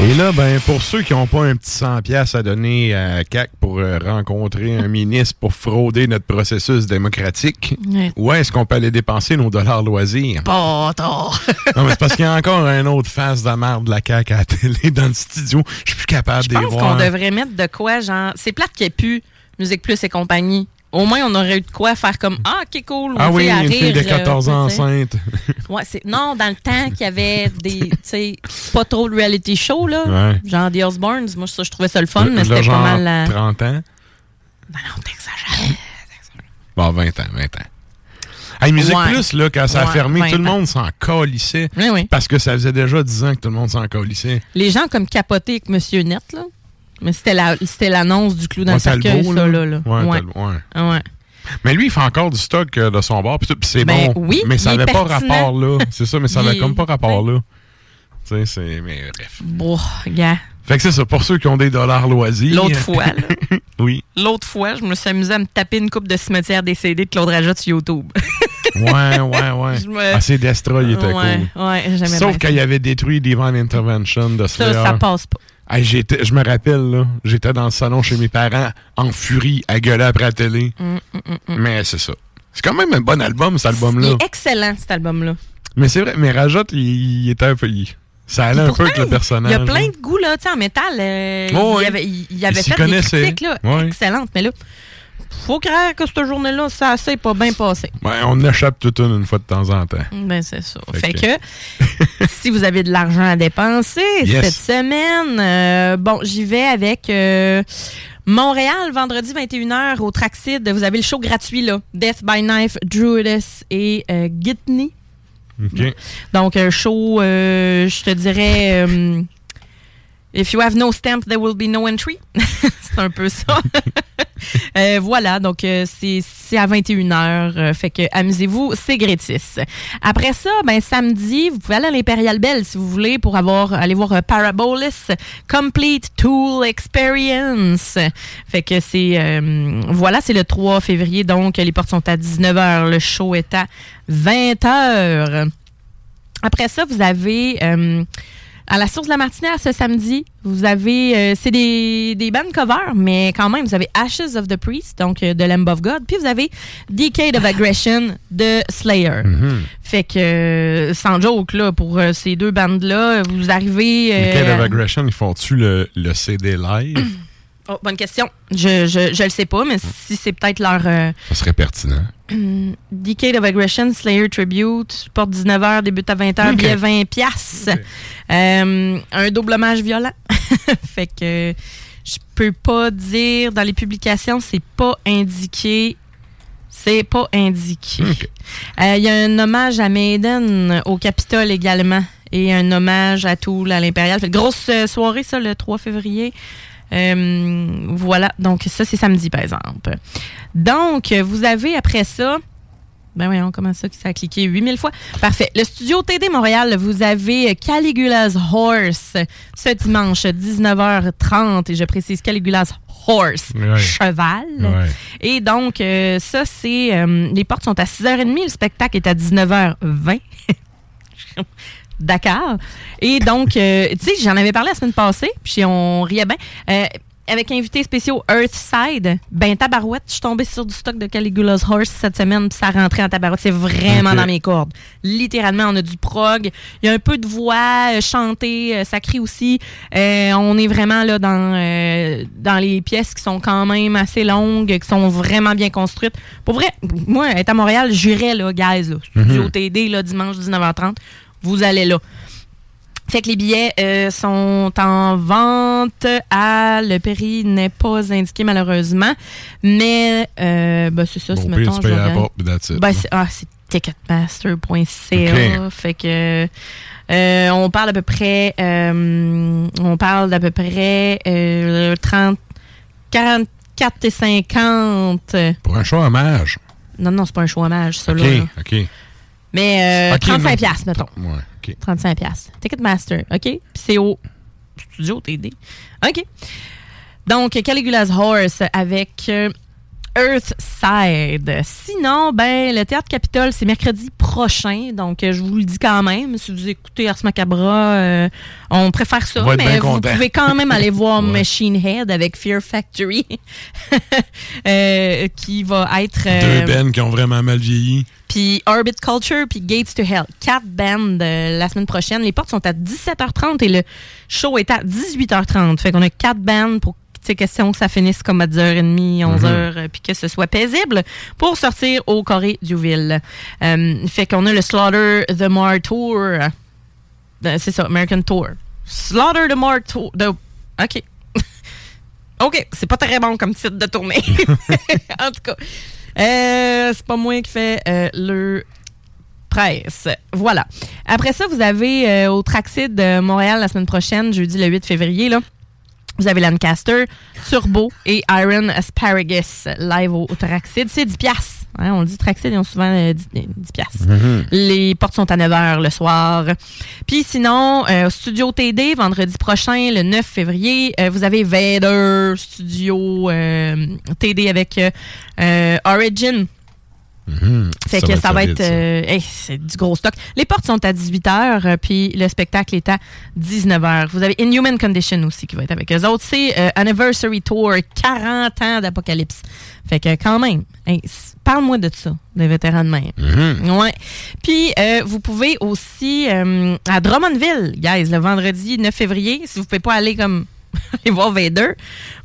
Et là, ben, pour ceux qui n'ont pas un petit 100$ piastres à donner à CAC pour euh, rencontrer un ministre pour frauder notre processus démocratique, où est-ce qu'on peut aller dépenser nos dollars loisirs? Pas tard. Non, mais c'est parce qu'il y a encore un autre face de la merde de la CAQ à la télé dans le studio. Je suis plus capable Je de les pense voir. qu'on devrait mettre de quoi, genre. C'est plate qu'il n'y ait plus Musique Plus et compagnie. Au moins, on aurait eu de quoi faire comme Ah, ok, cool. Ah oui, à une fille de rire, euh, 14 ans enceinte. Ouais, c'est non, dans le temps qu'il y avait des, tu sais, pas trop de reality show là, Ouais. genre The Osbournes. Moi, ça, je trouvais ça le fun, mais c'était pas mal. la- 30 ans? Ben non, t'exagères. Bon, 20 ans, 20 ans. Hey, Musique Ouais. Plus, là, quand ça a Ouais, fermé, 20 tout le monde s'en calissait. Oui, oui. Parce que ça faisait déjà 10 ans que tout le monde s'en calissait. Les gens comme capoté avec Monsieur Net là, mais c'était la, c'était l'annonce du clou dans Ouais, le cercueil, ça là. Ouais, ouais. Mais lui, il fait encore du stock euh, de son bar, puis c'est Ben bon. oui, mais ça n'avait pas pertinent. rapport là. C'est ça, mais ça n'avait comme pas rapport là. Tu sais, c'est. Mais bref. Bon, gars. Fait que c'est ça, pour ceux qui ont des dollars loisirs. L'autre fois, là. oui. L'autre fois, je me suis amusée à me taper une coupe de cimetière décédé de Claude Rajot sur YouTube. Ouais, ouais, ouais. Me- Ah, c'est Destroy, il était ouais, cool. Ouais, Sauf qu'il avait détruit Divine Intervention de. Slayer. Ça, ça passe pas. Hey, j'étais, je me rappelle, là, j'étais dans le salon chez mes parents, en furie, à gueuler après la télé. Mm, mm, mm. Mais c'est ça. C'est quand même un bon album, cet Il album-là. est excellent, cet album-là. Mais c'est vrai, mais Rajot, il, il était un peu. il- ça allait un peu avec le Il personnage. y a plein de goûts, là, tu sais, en métal. euh, Oh, il, oui. avait, il, il avait Il fait des critiques, là, Ouais. excellentes. Mais là, faut croire que cette journée-là, ça s'est pas bien passé. Ouais, on échappe toute une, une fois de temps en temps. Ben, c'est ça. Fait Fait, que- que, si vous avez de l'argent à dépenser Yes. cette semaine, euh, bon, j'y vais avec euh, Montréal, vendredi 21h au Traxid. Vous avez le show gratuit, là. Death by Knife, Druidess et euh, Gitney. Donc, un show, je te dirais. If you have no stamp, there will be no entry. c'est un peu ça. Euh, voilà, donc euh, c'est à 21h. euh, fait que amusez-vous, c'est gratis. Après ça, ben samedi, vous pouvez aller à l'Imperial Bell si vous voulez pour avoir aller voir Parabolus Complete Tool Experience. Fait que c'est voilà, c'est le 3 février donc les portes sont à 19h, le show est à 20h. Après ça, vous avez à la source de la Martinière ce samedi, vous avez euh, c'est des, des bands covers, mais quand même, vous avez Ashes of the Priest, donc euh, de Lamb of God, puis vous avez Decade of Aggression de Slayer. Mhm. Fait que euh, sans joke là pour euh, ces deux bandes là, vous arrivez. euh, Decade of Aggression, ils font-tu le, le CD live? Oh, bonne question. Je, je je le sais pas, mais si c'est peut-être leur euh, Ça serait pertinent. Decade of Aggression, Slayer Tribute, porte 19h, débute à 20h, Ok. billet 20 piastres. Euh, un double hommage violent. fait que je peux pas dire dans les publications, c'est pas indiqué C'est pas indiqué. Euh, Il y a un hommage à Maiden au Capitole également. Et un hommage à Toul à l'Impérial. Grosse euh, soirée, ça, le 3 février. Euh, voilà. Donc, ça, c'est samedi, par exemple. Donc, vous avez après ça. Ben voyons, comment ça que ça a cliqué 8000 fois? Parfait. Le studio TD Montréal, vous avez Caligula's Horse ce dimanche 19h30. Et je précise Caligula's Horse, cheval. Et donc, euh, ça, c'est. euh, les portes sont à 6h30, le spectacle est à 19h20. D'accord. Et donc, euh, tu sais, j'en avais parlé la semaine passée, puis on riait bien. Euh, avec invité spéciaux Earthside, ben tabarouette, je suis tombée sur du stock de Caligula's Horse cette semaine, puis ça rentrait en tabarouette. C'est vraiment dans mes cordes. Littéralement, on a du prog. Il y a un peu de voix euh, chantée, euh, ça crie aussi. Euh, on est vraiment là dans, dans les pièces qui sont quand même assez longues, qui sont vraiment bien construites. Pour vrai, moi, être à Montréal, j'irais là, guys, là, studio Mhm. TD, là, dimanche 19h30. Vous allez là. Fait que les billets euh, sont en vente à le prix n'est pas indiqué malheureusement, mais euh, ben, c'est ça, Bon, mettons tu je payes la porte, that's it. Ben, c'est ah, c'est ticketmaster.ca, Ok. fait que euh, on parle à peu près euh, on parle d'à peu près euh, 30 44 et 50. Pour un show hommage. Non non, c'est pas un show hommage ça OK, là. là. OK. Mais euh, Ok, 35 non. piastres, mettons. Ouais, OK. 35 piastres. Ticketmaster, OK? Puis c'est au studio TD. OK. Donc, Caligula's Horse avec euh, Earthside. Sinon, ben, le Théâtre Capitole, c'est mercredi prochain. Donc, je vous le dis quand même. Si vous écoutez Ars Macabra, euh, on préfère ça. On mais vous content. pouvez quand même aller voir Ouais. Machine Head avec Fear Factory, euh, qui va être... euh, Deux bands qui ont vraiment mal vieilli. puis Orbit Culture, puis Gates to Hell. Quatre bands euh, la semaine prochaine. Les portes sont à 17h30 et le show est à 18h30. Fait qu'on a quatre bands pour c'est question que ça finisse comme à 10h30, 11h, euh, puis que ce soit paisible pour sortir au Corée du Ville. Euh, fait qu'on a le Slaughter the Mar Tour. Euh, c'est ça, American Tour. Slaughter the Mar Tour. de- OK. OK, c'est pas très bon comme titre de tournée. en tout cas, euh, c'est pas moi qui fais euh, le presse. Voilà. Après ça, vous avez au Traxid de Montréal la semaine prochaine, jeudi le 8 février, là. Vous avez Lancaster, Turbo et Iron Asparagus live au, au Traxid. C'est 10 piastres. Hein, on le dit Traxid, ils ont souvent euh, 10, 10 piastres. Mhm. Les portes sont à 9 h le soir. Puis sinon, euh, Studio TD, vendredi prochain, le 9 février, euh, vous avez Vader Studio euh, TD avec euh, euh, Origin. Mhm. Fait que ça va être. euh, hey, c'est du gros stock. Les portes sont à 18h, puis le spectacle est à 19h. Vous avez Inhuman Condition aussi qui va être avec eux autres. C'est euh, Anniversary Tour, 40 ans d'Apocalypse. Fait que quand même, hey, parle-moi de ça, des vétérans de même. Mhm. Ouais. Puis, euh, vous pouvez aussi, euh, à Drummondville, guys, le vendredi 9 février, si vous ne pouvez pas aller comme aller voir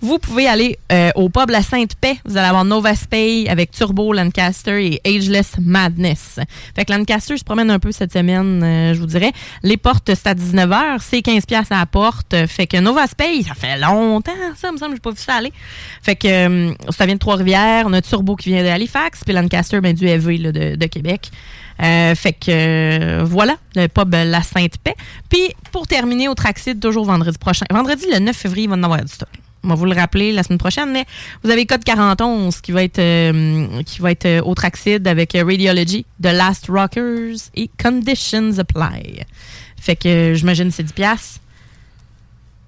vous pouvez aller euh, au pub La Sainte-Paix. Vous allez avoir Nova Spay avec Turbo, Lancaster et Ageless Madness. Fait que Lancaster se promène un peu cette semaine, euh, je vous dirais. Les portes, c'est à 19h. C'est 15$ piastres à la porte. Fait que Nova Spay, ça fait longtemps, ça, me semble, j'ai pas vu ça aller. Fait que euh, ça vient de Trois-Rivières. On a Turbo qui vient de Halifax. Puis Lancaster, ben, du EV de Québec. Euh, fait que euh, voilà, le pub La Sainte-Paix. Puis pour terminer au Traxid, toujours vendredi prochain. Vendredi, le 9 février, il va en avoir du stock. On va vous le rappeler la semaine prochaine, mais vous avez Code 41 qui va être, euh, qui va être euh, au Traxid avec Radiology, The Last Rockers et Conditions Apply. Fait que j'imagine c'est 10 piastres.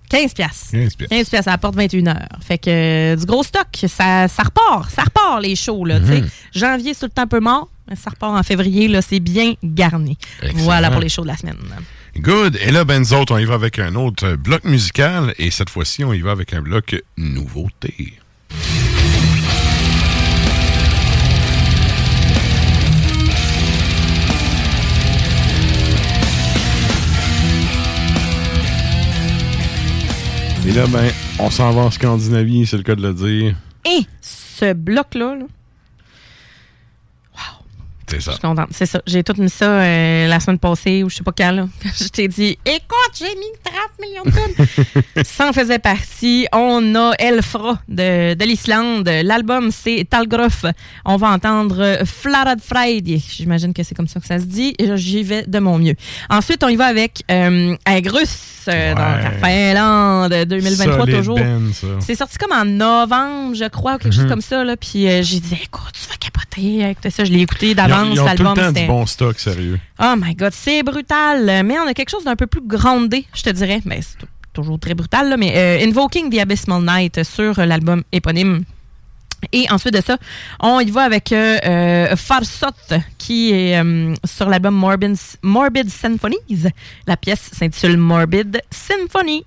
15 piastres. 15 piastres. 15 piastres à la porte 21 heures. Fait que euh, du gros stock, ça, ça repart, ça repart les shows là, sais. Mhm. Janvier c'est tout le temps un peu mort, ça repart en février là, c'est bien garni. Excellent. Voilà pour les shows de la semaine. Good. Et là, ben, nous autres, on y va avec un autre bloc musical. Et cette fois-ci, on y va avec un bloc nouveauté. Et là, ben, on s'en va en Scandinavie, c'est le cas de le dire. Et ce bloc là, là, C'est ça. Je suis contente. C'est ça. J'ai tout mis ça euh, la semaine passée ou je sais pas quand, là. Je t'ai dit, écoute, j'ai mis 30 millions de tonnes. ça en faisait partie. On a Elfra de, de l'Islande. L'album, c'est Talgrof. On va entendre Flarad Friday. J'imagine que c'est comme ça que ça se dit. J'y vais de mon mieux. Ensuite, on y va avec euh, Agrus, euh, donc Finlande, 2023 Solide toujours. C'est sorti comme en novembre, je crois, ou quelque chose Mhm. comme ça. Là. Puis euh, j'ai dit, écoute, tu vas capoter avec ça. Je l'ai écouté Ils d'avance, ils ont tout le temps du bon stock, sérieux. Oh my God, c'est brutal. Mais on a quelque chose d'un peu plus grandé, je te dirais. Mais c'est tou- toujours très brutal, là, mais euh, Invoking the Abysmal Night sur euh, l'album éponyme. Et ensuite de ça, on y va avec euh, euh, Farsot, qui est euh, sur l'album Morbid, Morbid Symphonies. La pièce s'intitule Morbid Symphony.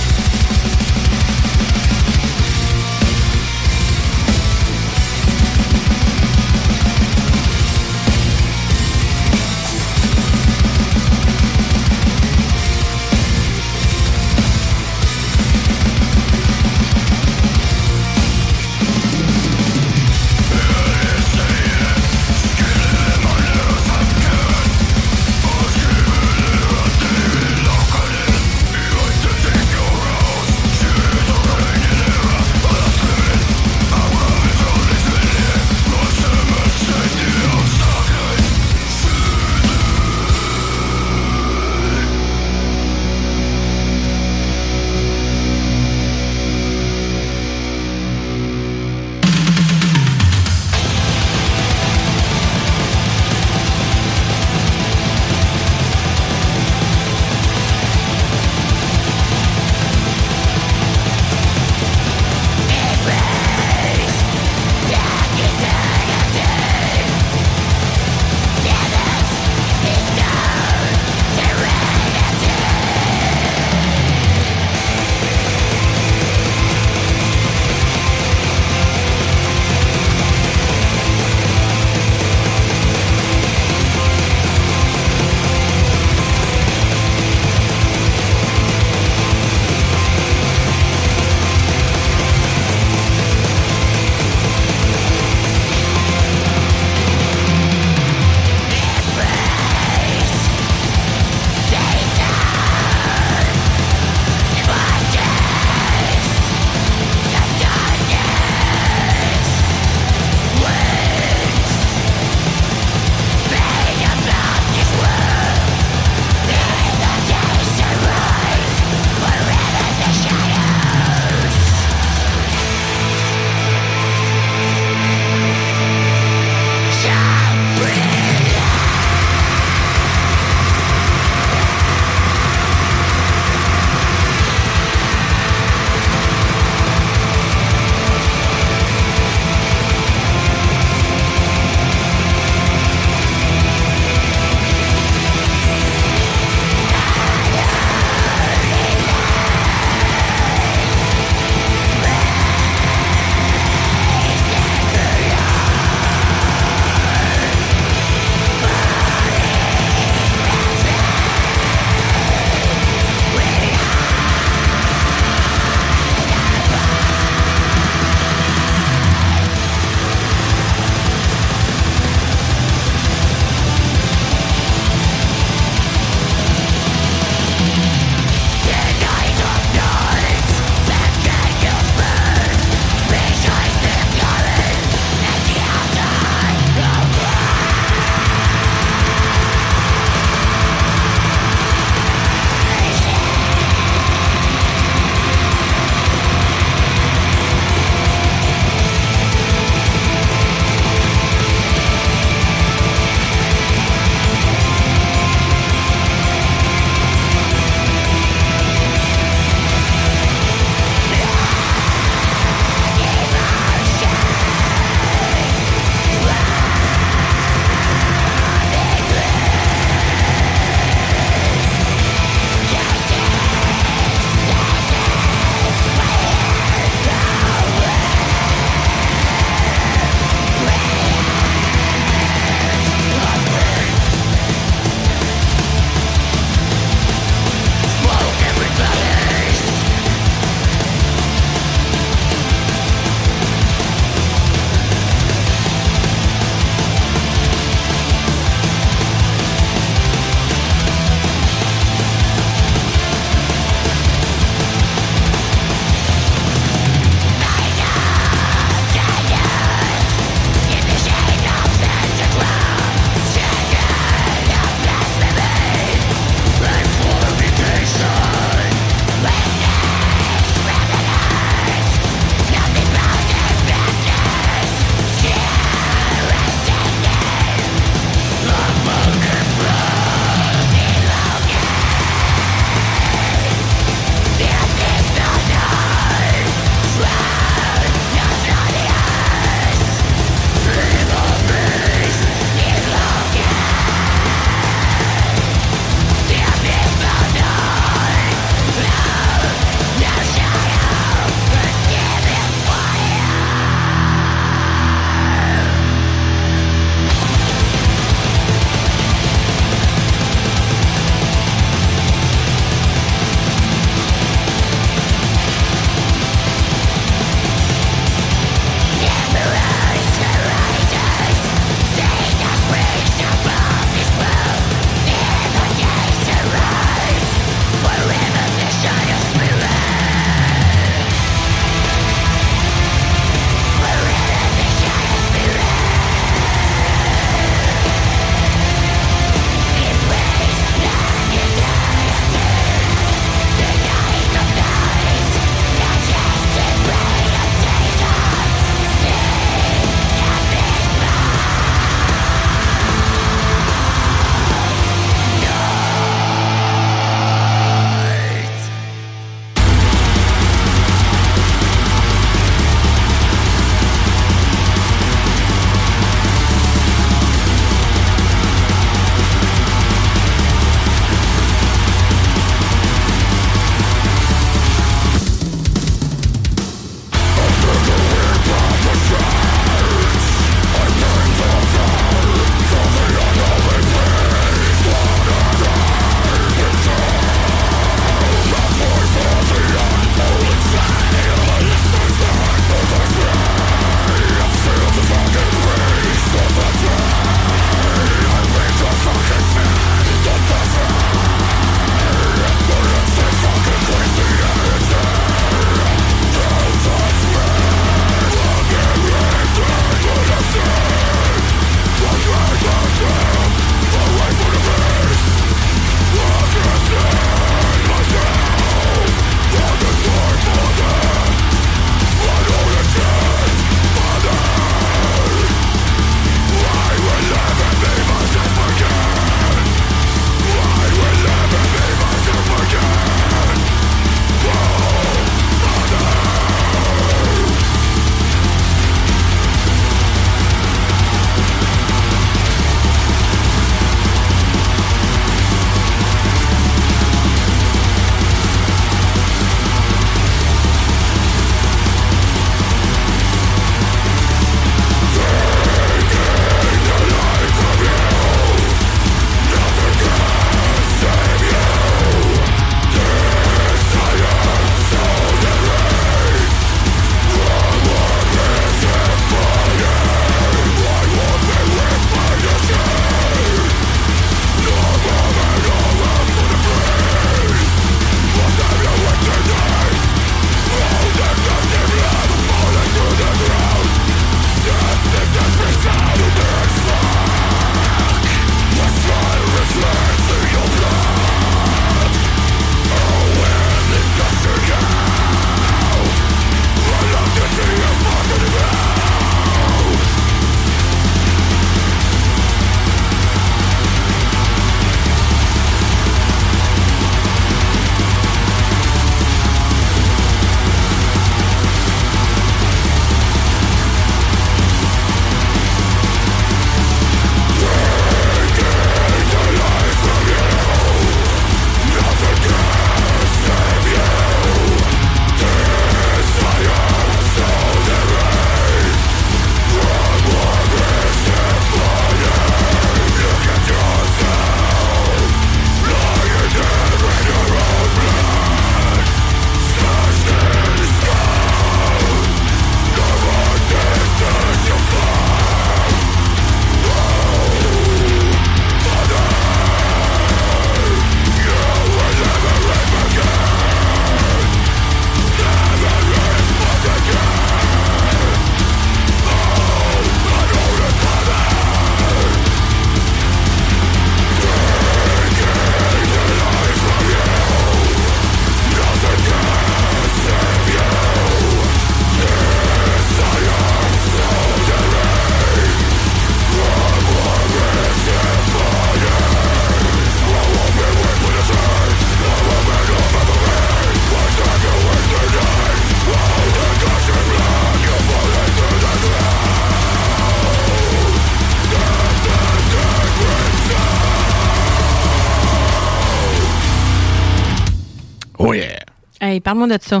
Parle-moi de ça.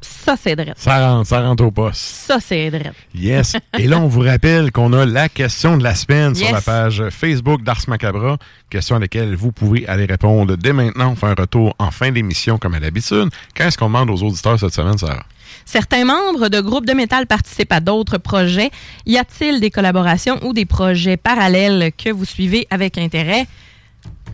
Ça, c'est drôle. Ça rentre, ça rentre au poste. Ça, c'est drôle. Yes. Et là, on vous rappelle qu'on a la question de la semaine sur la page Facebook d'Ars Macabra. Question à laquelle vous pouvez aller répondre dès maintenant. On fait un retour en fin d'émission, comme à l'habitude. Qu'est-ce qu'on demande aux auditeurs cette semaine, Sarah? Certains membres de groupes de métal participent à d'autres projets. Y a-t-il des collaborations ou des projets parallèles que vous suivez avec intérêt?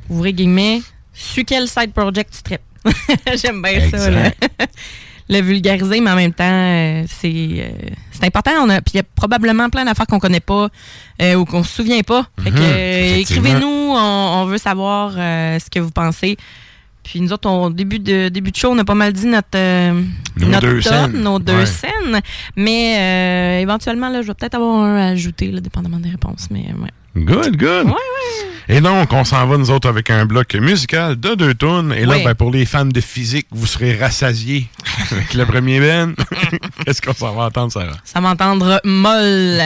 Ouvrez guillemets. Sur quel side project tu traites? J'aime bien ça. là. Le vulgariser, mais en même temps, euh, c'est euh, c'est important. On a- Puis il y a probablement plein d'affaires qu'on connaît pas euh, ou qu'on se souvient pas. Fait que, Mhm, écrivez-nous, on, on veut savoir ce que vous pensez. Puis nous autres, au début de, début de show, on a pas mal dit notre, euh, Nos notre deux top, scènes. nos deux Ouais. scènes. Mais euh, éventuellement, là, je vais peut-être avoir un à ajouter, là, dépendamment des réponses. Mais ouais. Good, good. Et donc, on s'en va, nous autres, avec un bloc musical de deux tonnes. Et là, ben, pour les fans de physique, vous serez rassasiés avec le premier Ben. Qu'est-ce qu'on s'en va entendre, Sarah? Ça m'entendre molle.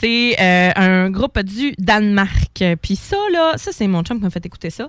C'est euh, un groupe du Danemark. Puis ça, là, ça, c'est mon chum qui m'a fait écouter ça.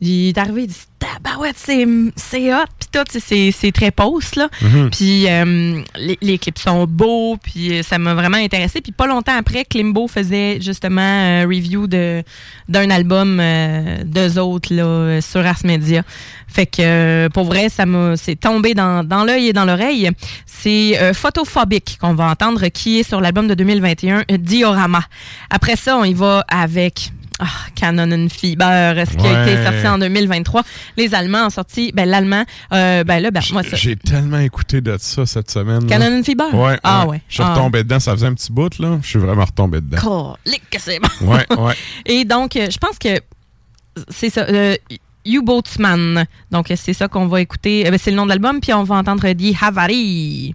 Il est arrivé, il dit Tabarouette, c'est c'est hot. Puis tout, tu sais, c'est c'est très post, là. Mhm. Puis euh, les, les clips sont beaux. Puis euh, ça m'a vraiment intéressé. Puis pas longtemps après, Klimbo faisait justement un review de d'un album euh, d'eux autres, là, euh, sur Ars Media. Fait que, euh, pour vrai, ça m'a, c'est tombé dans, dans l'œil et dans l'oreille. C'est euh, Photophobic qu'on va entendre, qui est sur l'album de 2021, euh, Diorama. Après ça, on y va avec ah, Canon Fiber, ce qui a été sorti en 2023. Les Allemands ont sorti, ben l'allemand, euh, ben là, ben moi ça. J'ai tellement écouté de ça cette semaine. là. Canon Fiber? Ouais. Ah ouais. Je suis Ah. retombé dedans. Ça faisait un petit bout, là. Je suis vraiment retombé dedans. Colique que c'est bon. Ouais, ouais. Et donc, euh, je pense que c'est ça. euh, U-Boatsman. Donc, c'est ça qu'on va écouter. Euh, ben, c'est le nom de l'album. Puis on va entendre dit Havari.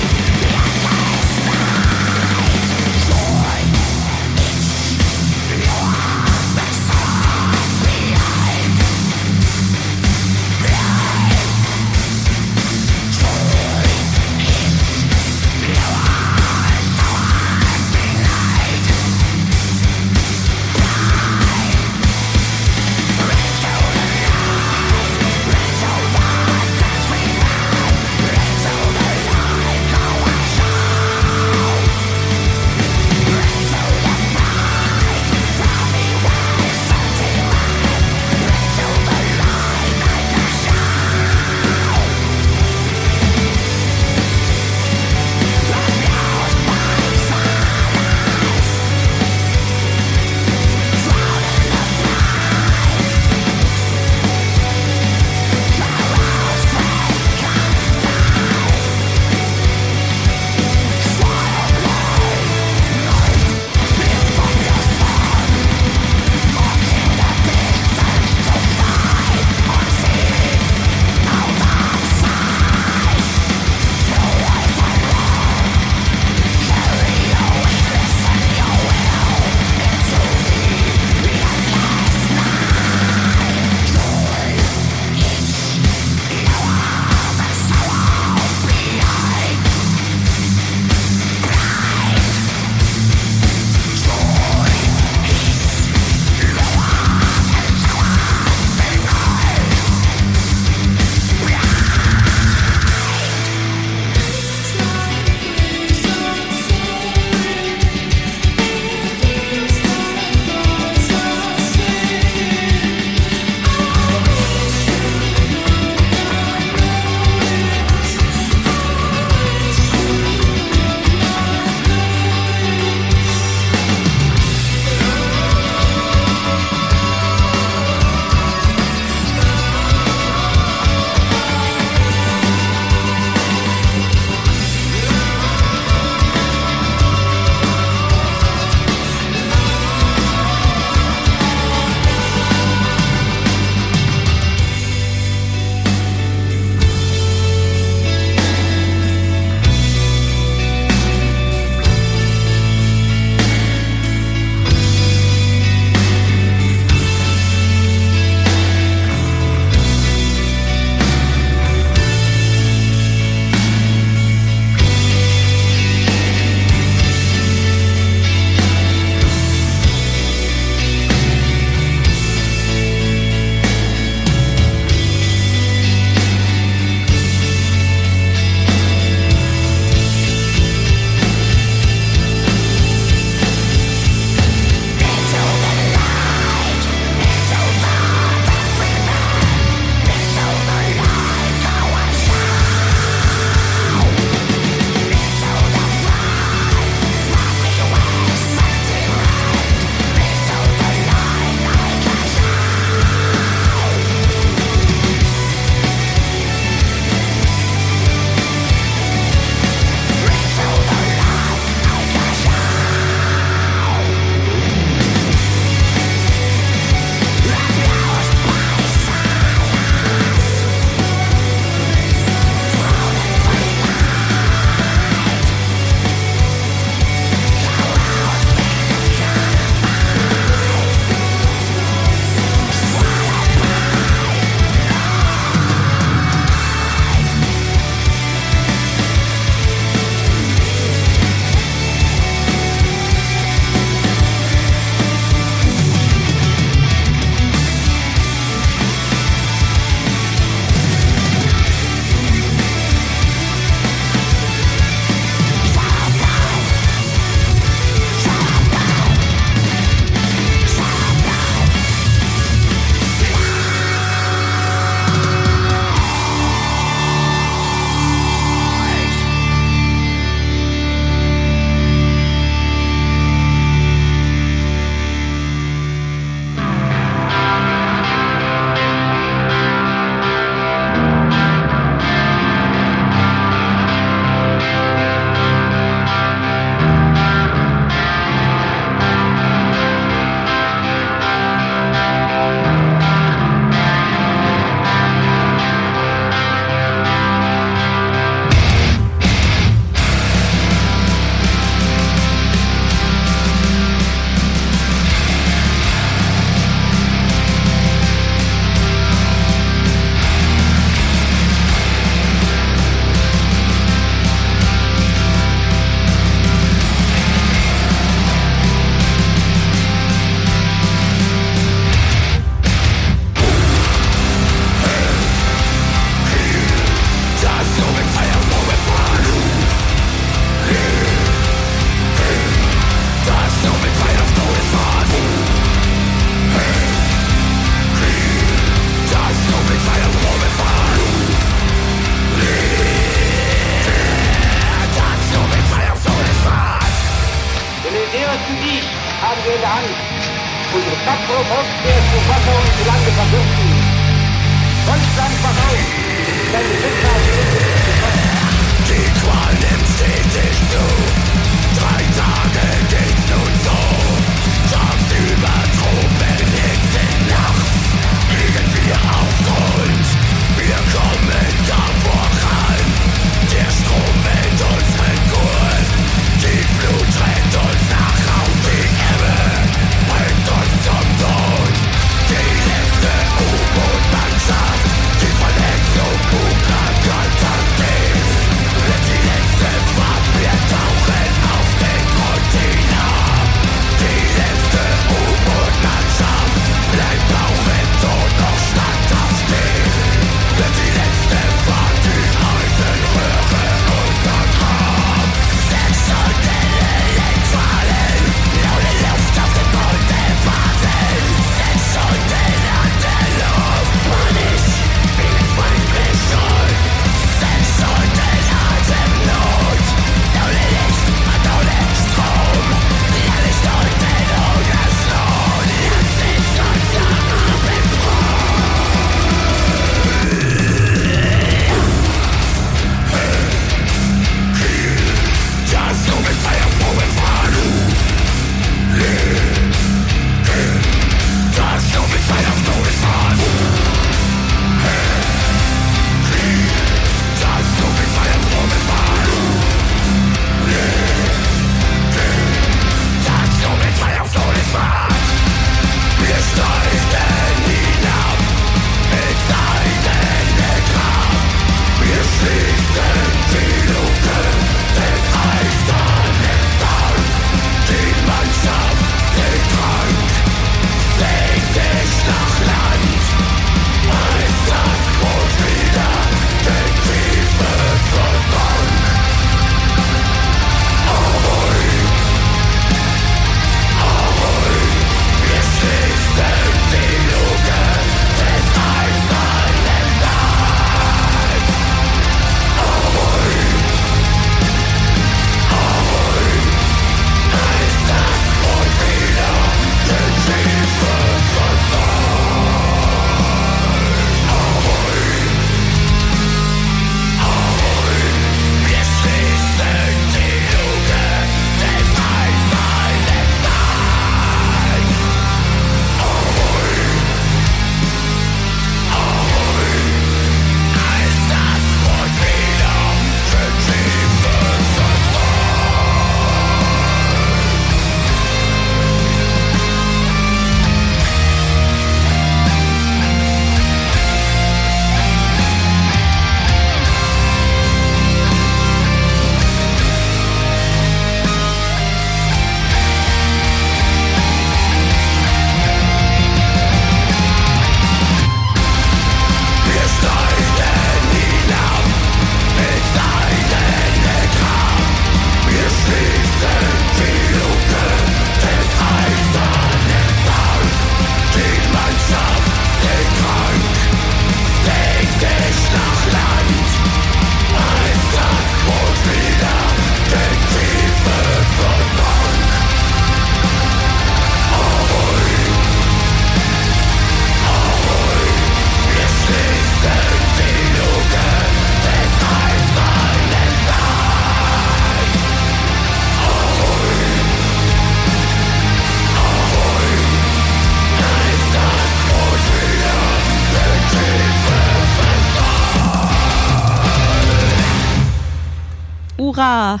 Hurrah!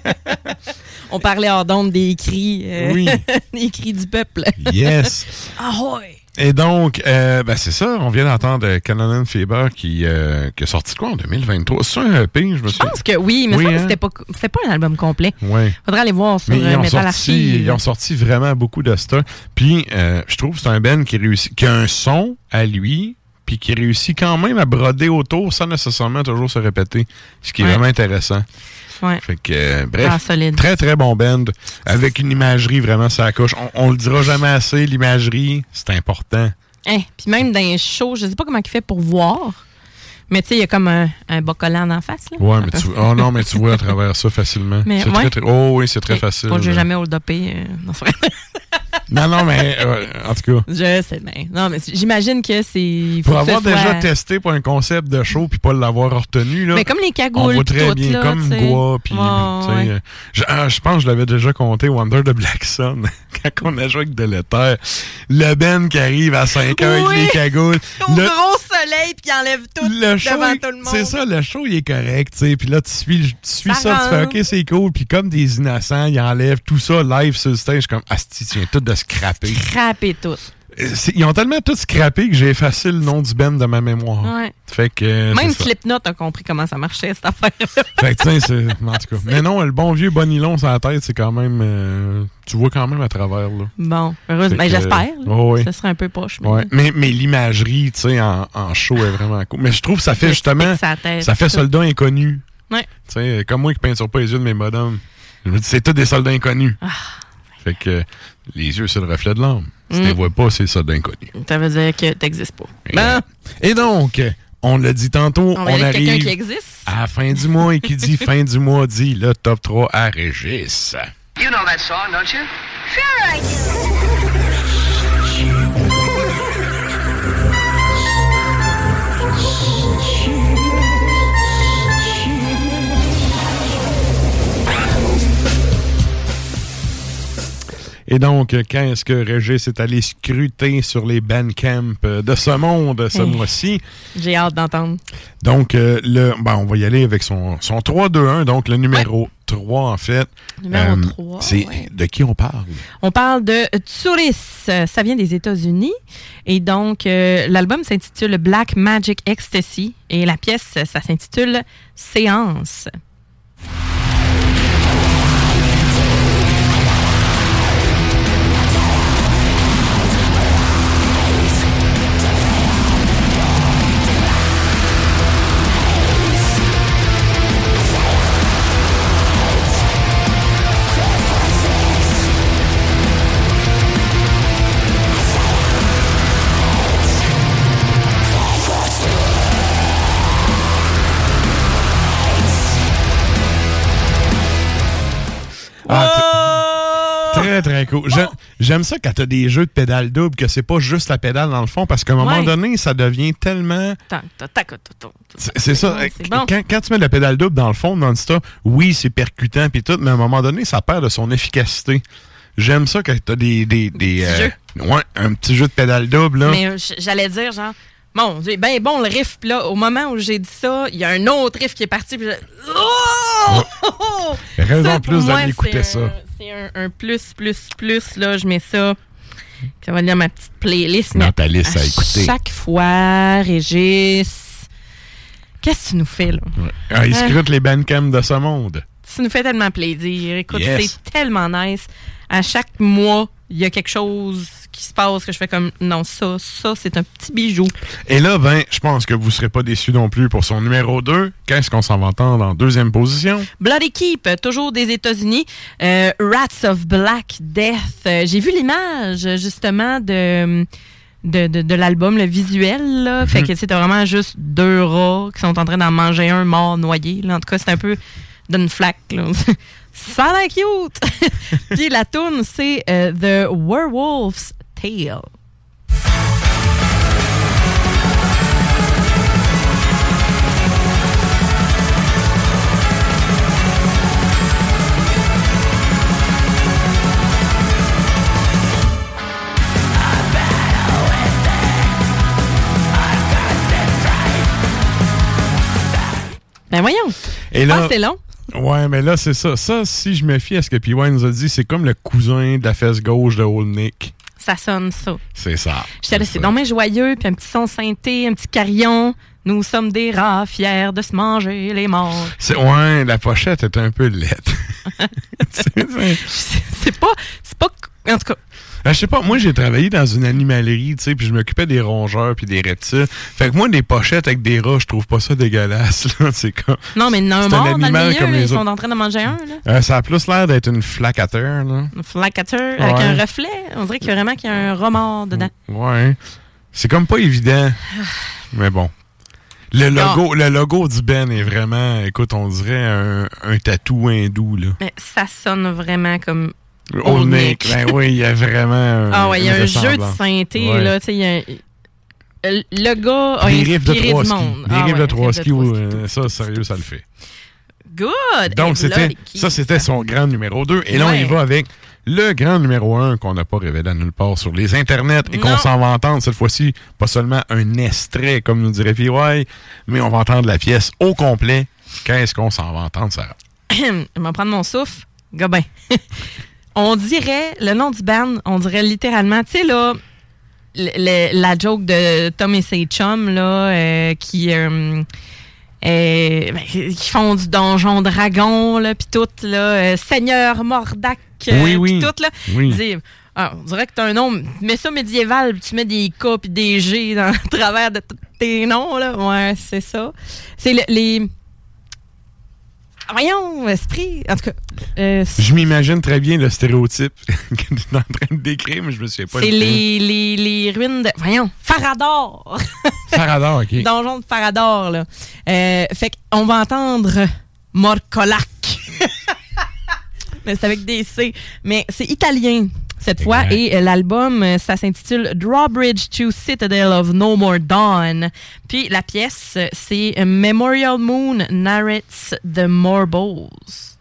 On parlait hors d'onde des cris, euh, Oui. des cris du peuple. Yes. Ahoy! Et donc, euh, ben c'est ça, on vient d'entendre Canon Fever qui, euh, qui a sorti quoi en 2023? C'est un EP, je me Je souviens. pense que oui, mais ça, hein? c'était pas, c'était pas un album complet. Ouais. Faudrait aller voir sur Mais euh, ils ont, Metal sorti, ils ont sorti vraiment beaucoup de stock. Puis, euh, je trouve que c'est un band qui réussit, qui a un son à lui, puis qui réussit quand même à broder autour sans nécessairement toujours se répéter. Ce qui est Ouais. vraiment intéressant. Ouais. Fait que, euh, bref, Ah, très très bon band, avec une imagerie vraiment ça coche. On, on le dira jamais assez, l'imagerie, c'est important. Hein, Puis même dans les shows, je sais pas comment il fait pour voir, Mais tu sais, il y a comme un, un bas collant en face. Là. Ouais, mais tu, oh non, mais tu vois à travers ça facilement. Mais ouais. très, très- oh oui, c'est très facile. Moi, je vais là. jamais hold-upé. euh, non. Non, mais euh, en tout cas. Je sais bien. Non, mais j'imagine que c'est. Pour avoir déjà testé pour un concept de show puis pas l'avoir retenu, là. Mais comme les cagoules On voit très tout, bien, là, comme. Goa, puis. Ouais. je, ah, je pense que je l'avais déjà compté, Wonder de Black Sun, quand on a joué avec Délétère. Le Ben qui arrive à 5 heures Oui. avec les cagoules. Au Le- gros soleil, puis il enlève tout le show, devant tout le monde. c'est ça, le show, il est correct, tu sais. Puis là, tu suis, tu suis Ça ça, tu fais. OK, c'est cool. Puis comme des innocents, ils enlèvent tout ça live sur le stage. comme, asti, tu viens tout de scraper. Scraper tout. Ils ont tellement tout scrappé que j'ai effacé le nom du band de ma mémoire. Ouais. Fait que. euh, Même. Slipknot a compris comment ça marchait, cette affaire-là. Fait que, tu sais, c'est. En tout cas. Mais non, le bon vieux bonilon sur la tête, c'est quand même. euh, tu vois quand même à travers, là. Bon, heureusement. Ben, j'espère. oh, oui. Ça serait un peu poche. Mais... Ouais. Mais, mais l'imagerie, tu sais, en, en show est vraiment cool. Mais je trouve que ça fait justement. Ça fait soldat inconnu. Ouais. Tu sais, comme moi qui peinture pas les yeux de mes bonhommes. Je me dis, c'est tous des soldats inconnus. Ah. Fait que les yeux, c'est le reflet de l'âme. Si Mm. tu les vois pas, c'est soldats inconnus. Ça veut dire que t'existes pas. Bon. Et donc, on l'a dit tantôt, On arrive qui existe. à la fin du mois et qui dit fin du mois dit le top 3 à Régis. You know that song, don't you? Sure I do. Et donc, quand est-ce que Régis est allé scruter sur les bandcamps euh, de ce monde ce mois-ci? J'ai hâte d'entendre. Donc, euh, le, ben, on va y aller avec son, son 3-2-1, donc le numéro 3 en fait. Numéro Euh, 3, C'est ouais. de qui on parle? On parle de Tsuris. Euh, Ça vient des États-Unis. Et donc, euh, l'album s'intitule Black Magic Ecstasy. Et la pièce, ça s'intitule Séance. Ah, t- Très, très cool. J'ai- J'aime ça quand t'as des jeux de pédale double, que c'est pas juste la pédale dans le fond, parce qu'à un moment Ouais. donné, ça devient tellement. C'est ça. Bon. Quand, quand tu mets de la pédale double dans le fond, non-stop, oui, c'est percutant puis tout, mais à un moment donné, ça perd de son efficacité. J'aime ça quand t'as des. des, des euh, ouais, un petit jeu de pédale double, là. Mais euh, j'allais dire, genre, mon Dieu, ben bon le riff. Puis là, au moment où j'ai dit ça, il y a un autre riff qui est parti. Puis je- Oh! Raison plus d'aller écouter ça. C'est un, un plus, plus, plus. Là, je mets ça. Ça va dans ma petite playlist. Dans ta liste à écouter. Chaque fois, Régis. Qu'est-ce que tu nous fais, là? Ah, il Hein? scrute les bandcamps de ce monde. Ça nous fait tellement plaisir. Écoute, Yes. c'est tellement nice. À chaque mois, il y a quelque chose qui se passe que je fais comme non, ça, ça, c'est un petit bijou. Et là, ben, je pense que vous serez pas déçus non plus pour son numéro 2. Qu'est-ce qu'on s'en va entendre en deuxième position? Bloody Keep, toujours des États-Unis. Euh, Rats of Black Death. Euh, J'ai vu l'image, justement, de. De, de, de l'album, le visuel, là. Fait que, c'était vraiment juste deux rats qui sont en train d'en manger un mort noyé. Là. En tout cas, c'est un peu d'une flaque, là. Ça a l'air cute! Puis la tune c'est euh, The Werewolf's Tale. Ben voyons. Et là, Ah, c'est long. Ouais, mais là, c'est ça. Ça, si je me fie à ce que PY nous a dit, c'est comme le cousin de la fesse gauche de Old Nick. Ça sonne ça. C'est ça. J'étais là, c'est dommage joyeux, puis un petit son synthé, un petit carillon. Nous sommes des rats fiers de se manger les morts. C'est, ouais, la pochette est un peu laide. c'est pas. C'est pas. En tout cas. Ah, je sais pas, moi j'ai travaillé dans une animalerie, tu sais, puis je m'occupais des rongeurs puis des reptiles. Fait que moi, des pochettes avec des rats, je trouve pas ça dégueulasse, là. C'est comme. Non, mais a un mort dans le animal milieu, comme les ils sont en train de manger un, là. Euh, ça a plus l'air d'être une terre, là. Un flacateur avec Ouais. un reflet. On dirait qu'il y a vraiment qu'il y a un mort dedans. Ouais. C'est comme pas évident. Mais bon. Le logo, le logo du Ben est vraiment, écoute, on dirait un, un tatou hindou, là. Mais ça sonne vraiment comme. Old Nick. Ben oui, il y a vraiment. Ah ouais, il y a un jeu de ressemblance. synthé, Ouais. là. Tu sais, il y a un- Le gars a Des riffs de trois du skis. monde. Des Ah riffs ouais, de trois skis, euh, ça, sérieux, ça le fait. Good! Donc, c'était, ça, c'était son grand numéro 2. Et là, on y va avec le grand numéro 1 qu'on n'a pas révélé à nulle part sur les internets et qu'on s'en va entendre cette fois-ci, pas seulement un extrait, comme nous dirait PY, mais on va entendre la pièce au complet. Qu'est-ce qu'on s'en va entendre, Sarah? Je vais prendre mon souffle. Gobin. on dirait, le nom du band, on dirait littéralement, tu sais, là, le- le- la joke de Tom et ses chums, là, euh, qui, euh, euh, ben, qui font du donjon dragon, là, puis tout, là, euh, Seigneur Mordac, Oui, oui. puis tout, là. Oui. Ah, on dirait que t'as un nom, mets ça médiéval, tu mets des K puis des G dans le travers de tous tes noms, là. Ouais, c'est ça. C'est le- les... Voyons, esprit. En tout cas, euh, Je m'imagine très bien le stéréotype que tu es en train de décrire, mais je me souviens pas. c'est les, les, les ruines de. Voyons, Farador! Farador, OK. Donjon de Farador, là. Euh, fait qu'on va entendre Morcolac. Mais c'est avec des C. Mais c'est italien cette fois. Et euh, l'album, euh, ça s'intitule Drawbridge to Citadel of No More Dawn. Puis la pièce, euh, c'est Memorial Moon Narrates the Morbles.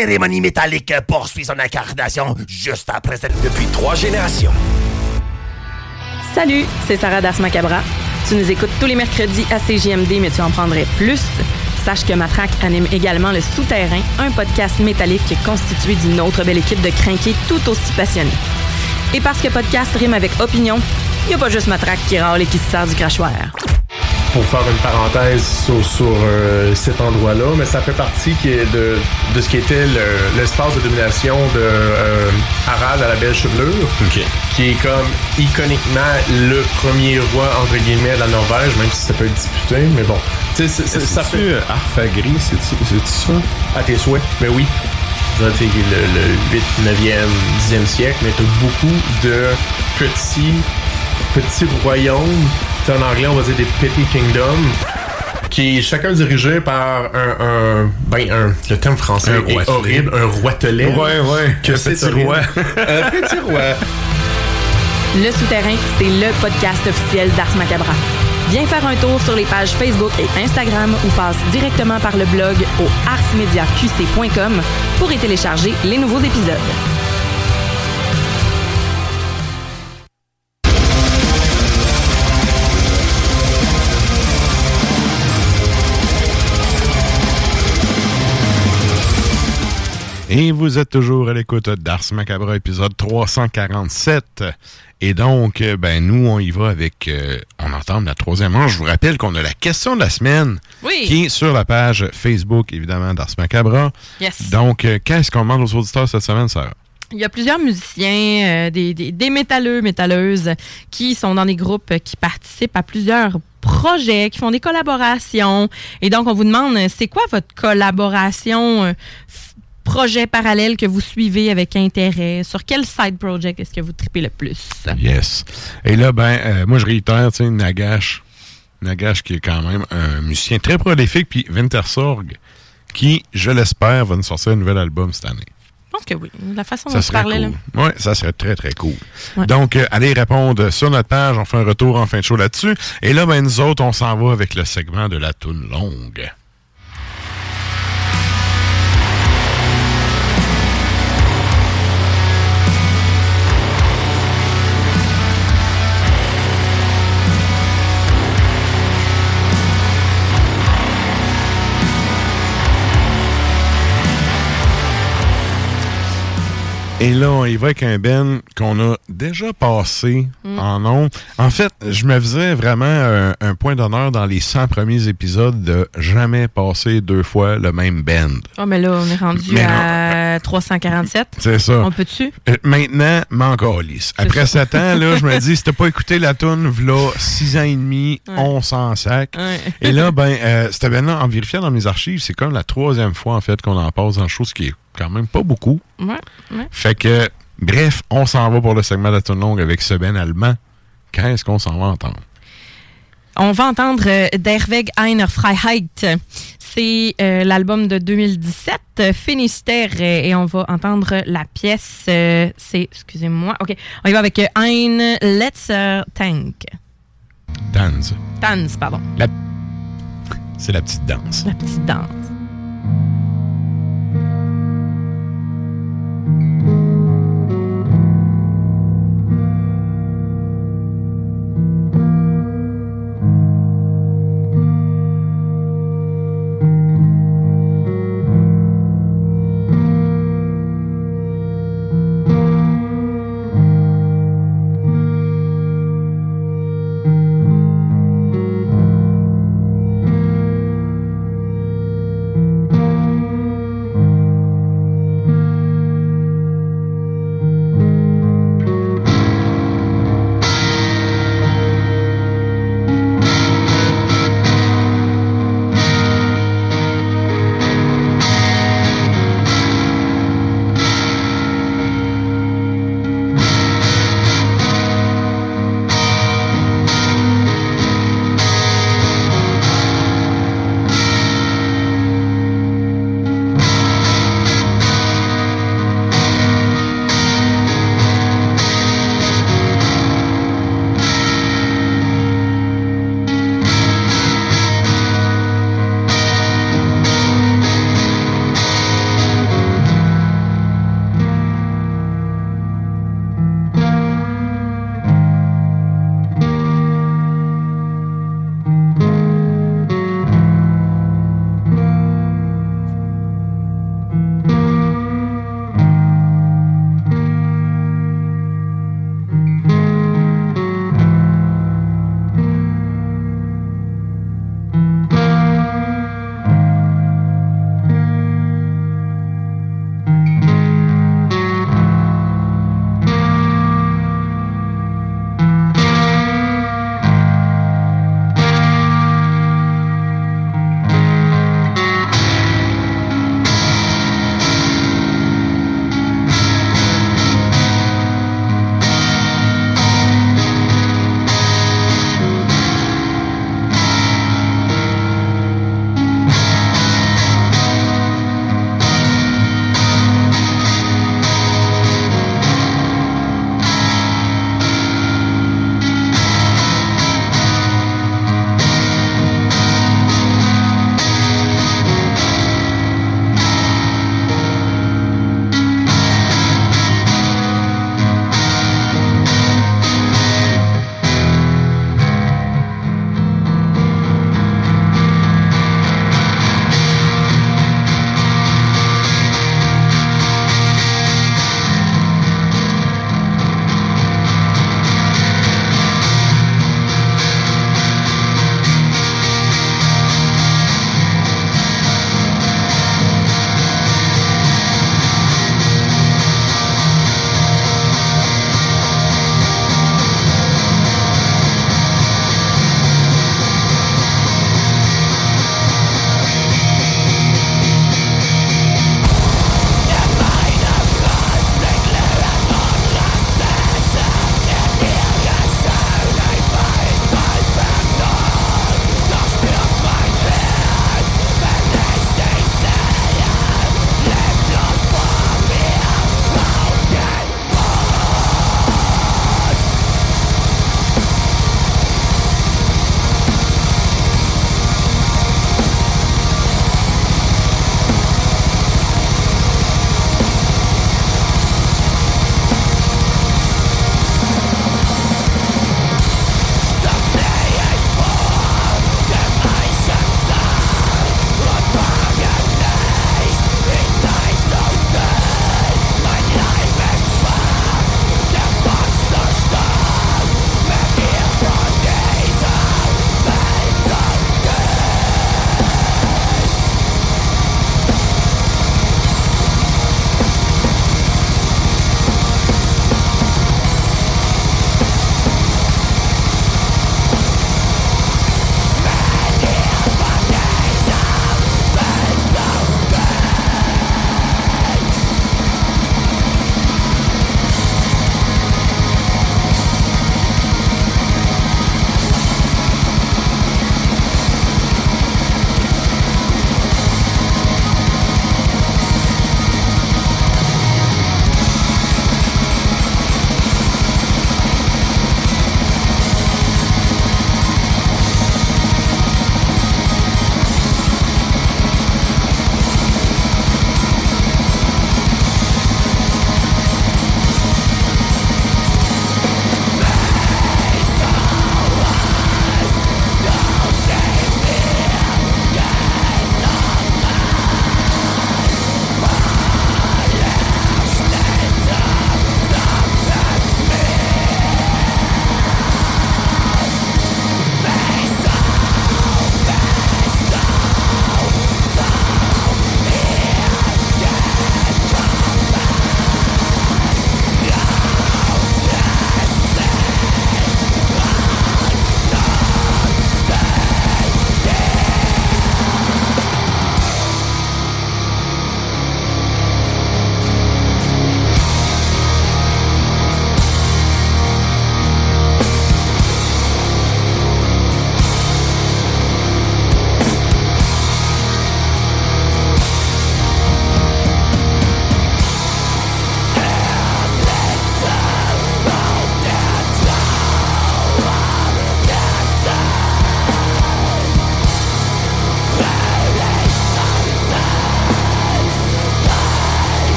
Cérémonie métallique poursuit son incarnation juste après cette... Depuis trois générations. Salut, c'est Sarah Das Macabra. Tu nous écoutes tous les mercredis à CJMD, mais tu en prendrais plus. Sache que Matraque anime également Le Souterrain, un podcast métallique constitué d'une autre belle équipe de crinqués tout aussi passionnés. Et parce que podcast rime avec opinion, il n'y a pas juste Matraque qui râle et qui se sert du crachoir. Pour faire une parenthèse sur, sur, euh, cet endroit-là, mais ça fait partie qui est de, de ce qui était le- l'espace de domination de euh, Harald à la belle chevelure, qui est comme iconiquement le premier roi entre guillemets de la Norvège, même si ça peut être disputé, mais bon. Tu sais, c'est- c'est- ça C'est-tu, fait Arfagri, c'est-tu ça? à tes souhaits, mais oui. Ça, le, le 8, 9e, 10e siècle, mais t'as beaucoup de petits, petits royaumes. En anglais, on va dire des petty kingdoms. Qui est chacun dirigé par un, un- ben, un, le terme français Un est horrible, un roitelet. Ouais, ouais, Que c'est petit roi. un petit roi. Le Souterrain, c'est le podcast officiel d'Ars Macabra. Viens faire un tour sur les pages Facebook et Instagram ou passe directement par le blog au arsmediaqc.com pour y télécharger les nouveaux épisodes. Et vous êtes toujours à l'écoute d'Ars Macabre, épisode 347. Et donc, euh, ben nous, on y va avec... euh, on entame la troisième manche. Je vous rappelle qu'on a la question de la semaine Oui. qui est sur la page Facebook, évidemment, d'Ars Macabre. Yes. Donc, euh, qu'est-ce qu'on demande aux auditeurs cette semaine, Sarah? Il y a plusieurs musiciens, euh, des, des, des métalleux, métalleuses, qui sont dans des groupes qui participent à plusieurs projets, qui font des collaborations. Et donc, on vous demande, c'est quoi votre collaboration, projet parallèle que vous suivez avec intérêt? Sur quel side project est-ce que vous tripez le plus? Yes. Et là, ben, euh, moi, je réitère, tu sais, Nagash. Nagash, qui est quand même un musicien très prolifique, puis Wintersorg, qui, je l'espère, va nous sortir un nouvel album cette année. Je pense que oui. La façon dont Ça tu serait parlais, là. cool. Oui, ça serait très, très cool. Ouais. Donc, euh, allez répondre sur notre page. On fait un retour en fin de show là-dessus. Et là, ben, nous autres, on s'en va avec le segment de la toune longue. Et là, on y va avec un Ben qu'on a déjà passé Mm. en ondes. En fait, je me faisais vraiment un, un point d'honneur dans les 100 premiers épisodes de jamais passer deux fois le même band. Oh, mais là, on est rendu Mais à 347. C'est ça. On peut-tu? Euh, maintenant, m'en calisse. Après ça. 7 ans, là, je me dis, si t'as pas écouté la toune, v'là 6 ans et demi, Ouais. on s'en sac. Ouais. Et là, ben, euh, c'était ben là, en vérifiant dans mes archives, c'est comme la troisième fois, en fait, qu'on en passe dans le show, ce qui est quand même pas beaucoup. Ouais, ouais. Fait que, bref, on s'en va pour le segment de la longue avec ce Ben allemand. Qu'est-ce qu'on s'en va entendre? On va entendre euh, Der Weg einer Freiheit. C'est euh, l'album de 2017, euh, Finistère, euh, et on va entendre la pièce. euh, c'est, excusez-moi, ok, on y va avec Ein Letzer Tank. Danse. Tanz, pardon. La... C'est la petite danse. La petite danse.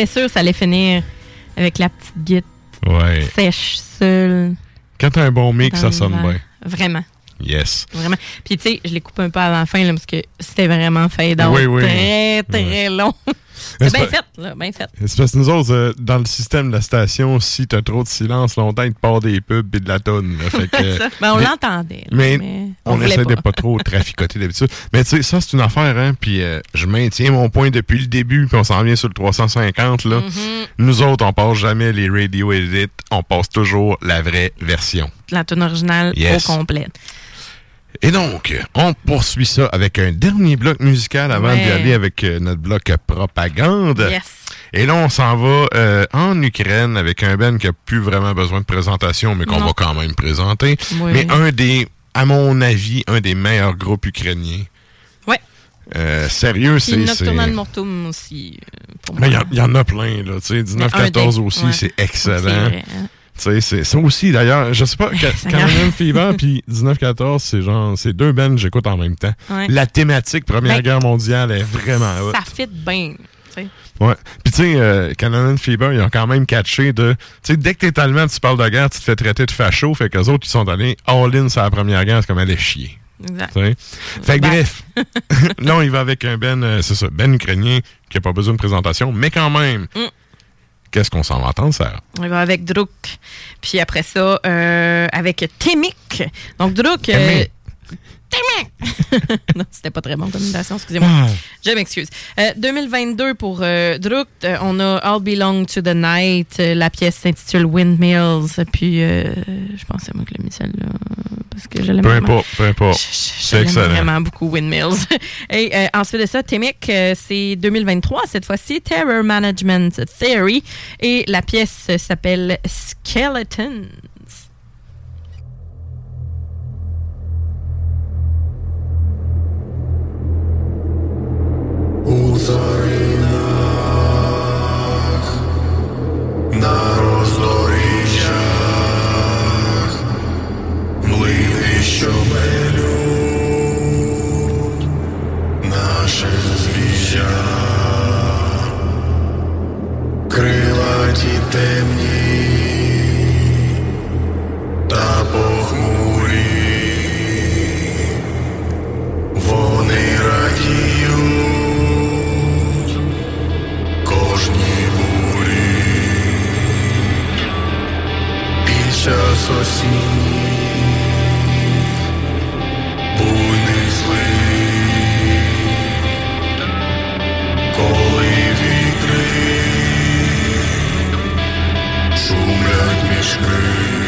C'était sûr que ça allait finir avec la petite guite Ouais. sèche, seule. Quand t'as un bon mix, ça sonne bien. Vraiment. Yes. Vraiment. Puis, tu sais, je l'ai coupé un peu avant la fin, là, parce que c'était vraiment fade. Oui, oui. Très, très long. C'est bien pas- fait, là, bien fait. C'est parce que nous autres, euh, dans le système de la station, si t'as trop de silence longtemps, il te part des pubs et de la tonne. Ben, on l'entendait. Mais, on on, essaie de pas. pas trop traficoter d'habitude. Mais tu sais, ça, c'est une affaire, hein. Puis euh, je maintiens mon point depuis le début, puis on s'en vient sur le 350, là. Mm-hmm. Nous autres, on passe jamais les radio edit, on passe toujours la vraie version. La tune originale Yes. au complet. Et donc, on poursuit ça avec un dernier bloc musical avant Ouais. d'y aller avec euh, notre bloc propagande. Yes. Et là, on s'en va euh, en Ukraine avec un Ben qui a plus vraiment besoin de présentation, mais qu'on va quand même présenter. Oui. Mais un des, à mon avis, un des meilleurs groupes ukrainiens. Ouais. Euh, sérieux, c'est... Nocturnal Mortum aussi. euh, il y en- il y, en a plein, là. Tu sais, 1914 des- aussi, ouais. c'est excellent. C'est ça aussi, d'ailleurs, je sais pas, Ca- Seigneur. Canadian Fever puis 1914, c'est genre, c'est deux bands que j'écoute en même temps. Ouais. La thématique Première Ben, Guerre mondiale est vraiment. Ça fit bien. Ouais. Puis tu sais, euh, Canadian Fever, ils ont quand même catché de... Tu sais, dès que t'es allemand, tu parles de guerre, tu te fais traiter de facho, fait qu'eux autres, ils sont allés all-in sur la Première Guerre, c'est comme aller chier. Exact. Fait que Ben. bref, là, on y va avec un Ben, euh, c'est ça, Ben ukrainien, qui a pas besoin de présentation, mais quand même, Mm. Qu'est-ce qu'on s'en va entendre, Sarah? On va avec Druk. Puis après ça, euh, avec Temik. Donc, Druk. Euh, non, c'était pas très bon comme imitation, excusez-moi. Ah. Je m'excuse. Euh, 2022 pour euh, Druk. euh, on a All Belong to the Night. euh, la pièce s'intitule Windmills. Puis, euh, je pensais moi que j'ai mis celle-là. Parce que je l'aime Peu importe, peu importe. C'est J'aime excellent. vraiment beaucoup Windmills. Et euh, ensuite de ça, Temik, euh, c'est 2023, cette fois-ci, Terror Management Theory. Et la pièce euh, у царинах, на роздоріжжях, млив що мелють наше крила ті темні. голос осінній, буйний коли вітри шумлять між.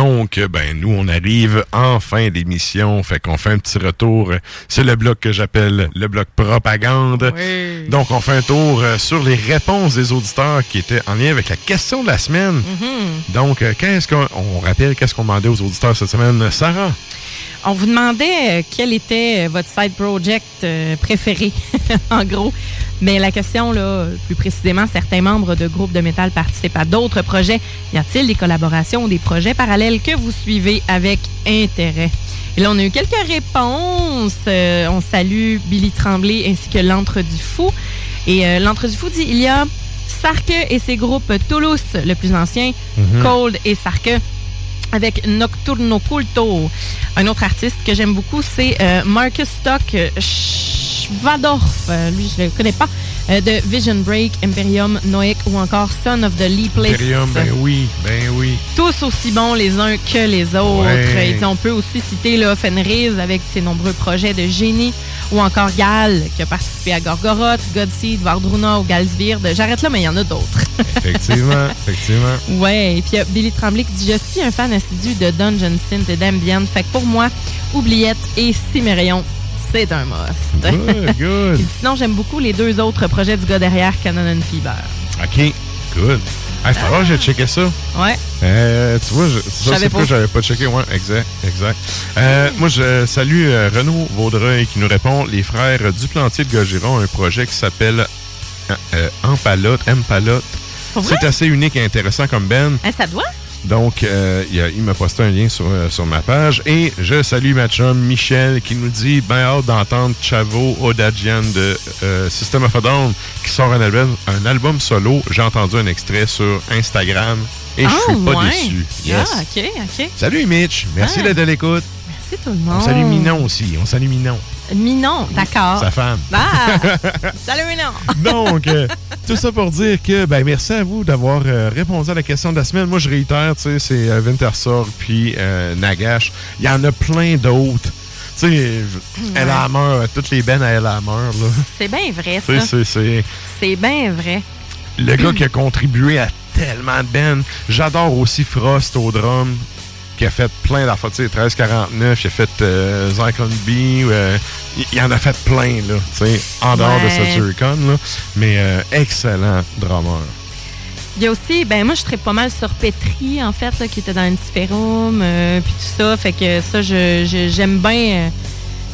Donc, ben, nous, on arrive en fin d'émission. Fait qu'on fait un petit retour. C'est le bloc que j'appelle le bloc propagande. Donc, on fait un tour euh, sur les réponses des auditeurs qui étaient en lien avec la question de la semaine. Mhm. Donc, euh, qu'est-ce qu'on on rappelle qu'est-ce qu'on demandait aux auditeurs cette semaine, Sarah? On vous demandait euh, quel était votre side project préféré, en gros. Mais la question, là, plus précisément, certains membres de groupes de métal participent à d'autres projets. Y a-t-il des collaborations ou des projets parallèles que vous suivez avec intérêt? Et là, on a eu quelques réponses. Euh, on salue Billy Tremblay ainsi que l'Entre du Fou. Et euh, l'Entre du Fou dit il y a Sarke et ses groupes Toulouse, le plus ancien, Mhm. Cold et Sarke avec Nocturno Culto. Un autre artiste que j'aime beaucoup, c'est euh, Marcus Stock Schwadorf. Euh, lui, je le connais pas. Euh, de Vision Break, Imperium, Noek ou encore Son of the Lee Place. Imperium, ben oui, ben oui. Tous aussi bons les uns que les autres. Ouais. Et on peut aussi citer là, Fenris avec ses nombreux projets de génie ou encore Gal qui a participé à Gorgoroth, Godseed, Vardruna ou Galsbeard. J'arrête là, mais il y en a d'autres. Effectivement, effectivement. Ouais, et puis il y a Billy Tremblay qui dit Je suis un fan assidu de Dungeon Synth et d'Ambient. Fait que pour moi, Oubliette et Cimérion, c'est un must. Good, good. Sinon, j'aime beaucoup les deux autres projets du gars derrière Canon and Fever. OK, good. Hey, faut voir, j'ai checké ça. Ouais. Euh, tu vois, je, ça, c'est pas. que j'avais pas checké. Ouais, exact, exact. Euh, moi, je salue euh, Renaud Vaudreuil qui nous répond Les frères Duplantier de Gagiron ont un projet qui s'appelle Empalote, Empalote. C'est assez unique et intéressant comme Ben. Hein, ça doit? Donc, euh, il, a- il m'a posté un lien sur, euh, sur ma page. Et je salue ma chum Michel qui nous dit ben hâte d'entendre Chavo Odagian de euh, System of a Down qui sort un album, un album solo. J'ai entendu un extrait sur Instagram et je Ah, suis pas ouais. déçu. Yes. Ah, OK, OK. Salut Mitch, merci Ah. d'être à l'écoute. Merci tout le monde. On salue Minon aussi, on salue Minon, Minon, d'accord. sa femme. Ah! Salut Minon! Donc, euh, tout ça pour dire que, ben, merci à vous d'avoir euh, répondu à la question de la semaine. Moi, je réitère, tu sais, c'est euh, Wintersorg puis euh, Nagash. Il y en a plein d'autres. Tu sais, Elle a mort, toutes les bennes à Elle a mort, là. C'est bien vrai, ça. c'est- c'est C'est bien vrai. le gars qui a contribué à tellement de bennes. J'adore aussi Frost au drum, qui a fait plein d'affaires. Tu sais, 1349, il a fait euh, Zyklon B. euh, il, en a fait plein, là, tu sais, en dehors de Ouais. Satyricon, là. Mais euh, excellent drummer. Il y a aussi, ben moi, je serais pas mal sur Petri, en fait, là, qui était dans Antiferum, euh, puis tout ça. Fait que ça, je- je- j'aime bien.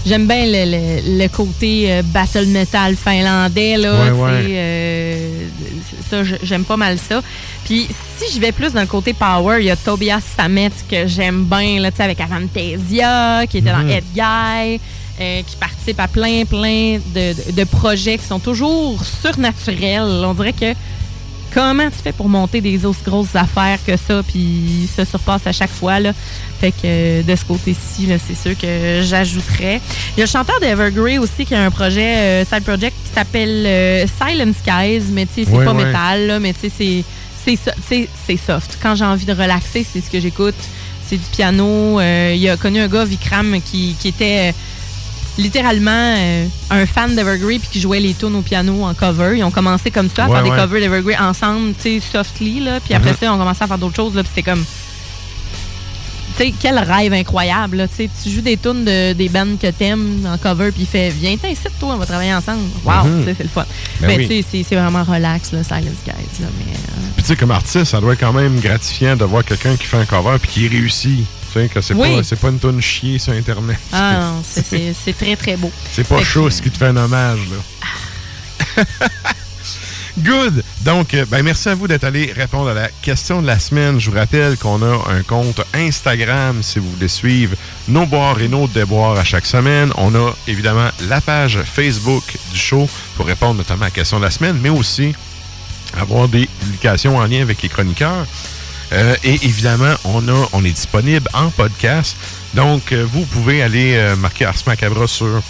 J'aime bien le, le- le côté battle metal finlandais, là. Ouais, ouais. Ça, j'aime pas mal ça. Puis si je vais plus dans le côté power, il y a Tobias Samet que j'aime bien, là, tu sais, avec Avantasia, qui était Mhm. dans Head Guy, euh, qui participe à plein, plein de, de- de projets qui sont toujours surnaturels. On dirait que comment tu fais pour monter des aussi grosses affaires que ça, puis ça surpasse à chaque fois, là? Fait que de ce côté-ci, c'est sûr que j'ajouterais. Il y a le chanteur d'Evergrey aussi qui a un projet, euh, side project, qui s'appelle euh, Silent Skies, mais tu sais, c'est pas métal, là, mais tu sais, c'est- c'est so- tu sais, c'est soft. Quand j'ai envie de relaxer, c'est ce que j'écoute. C'est du piano. Euh, il a connu un gars, Vikram, qui, qui était... littéralement euh, un fan d'Evergrey puis qui jouait les tunes au piano en cover. Ils ont commencé comme ça à Ouais, faire des covers d'Evergrey ensemble, tu sais, softly, là. Puis après Mhm. ça, ils ont commencé à faire d'autres choses, là. Puis c'était comme... Tu sais, quel rêve incroyable, là. Tu sais, tu joues des tunes de, des bands que t'aimes en cover puis il fait « Viens, t'incite, toi, on va travailler ensemble. » Wow, Mhm. tu sais, c'est le fun. Ben mais oui. tu sais, c'est- vraiment relax, là, Silent Skies, là. Mais... euh, Puis tu sais, comme artiste, ça doit être quand même gratifiant de voir quelqu'un qui fait un cover puis qui réussit. Que c'est Oui. pas, pas une tonne chier sur Internet. Ah non, c'est- très, très beau. C'est pas chaud ce qui te fait un hommage, là. Good! Donc, euh, ben, merci à vous d'être allé répondre à la question de la semaine. Je vous rappelle qu'on a un compte Instagram si vous voulez suivre nos boires et nos déboires à chaque semaine. On a évidemment la page Facebook du show pour répondre notamment à la question de la semaine, mais aussi avoir des publications en lien avec les chroniqueurs. Euh, et évidemment, on, a, on est disponible en podcast. Donc, euh, vous pouvez aller euh, marquer Ars Macabra sur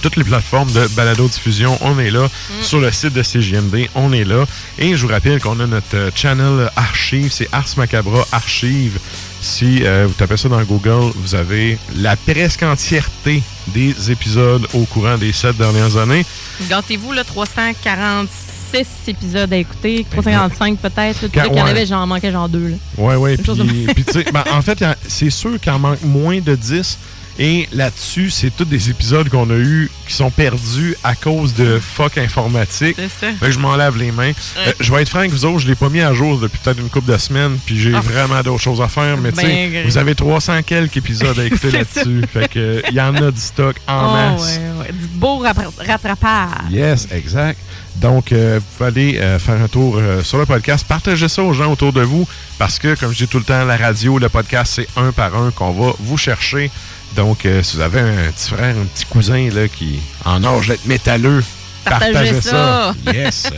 toutes les plateformes de balado-diffusion. On est là. Sur le site de CGMD, on est là. Et je vous rappelle qu'on a notre channel archive. C'est Ars Macabra Archive. Si euh, vous tapez ça dans Google, vous avez la presque entièreté des épisodes au courant des sept dernières années. Gâtez-vous, là, 346 six épisodes à écouter, 355 peut-être. Puis qu'il y en avait, j'en manquais genre deux. Là. Ouais, ouais. Une chose Puis, tu sais, ben, en fait, c'est sûr qu'il en manque moins de 10. Et là-dessus, c'est tous des épisodes qu'on a eus qui sont perdus à cause de fuck informatique. C'est ça. Fait que je m'en lave les mains. Euh, je vais être franc avec vous autres, je l'ai pas mis à jour depuis peut-être une couple de semaines, puis j'ai Ah. vraiment d'autres choses à faire. Mais tu Ben, sais, gris. vous avez 300 quelques épisodes à écouter là-dessus. Fait que il y en a du stock en Oh, masse. ouais, ouais. Du beau rattrapage. Yes, exact. Donc, euh, vous pouvez aller euh, faire un tour euh, sur le podcast. Partagez ça aux gens autour de vous parce que, comme je dis tout le temps, la radio, le podcast, c'est un par un qu'on va vous chercher. Donc, si vous avez un petit frère, un petit cousin là, qui en âge d'être métalleux, Partagez partagez, ça. ça. Yes.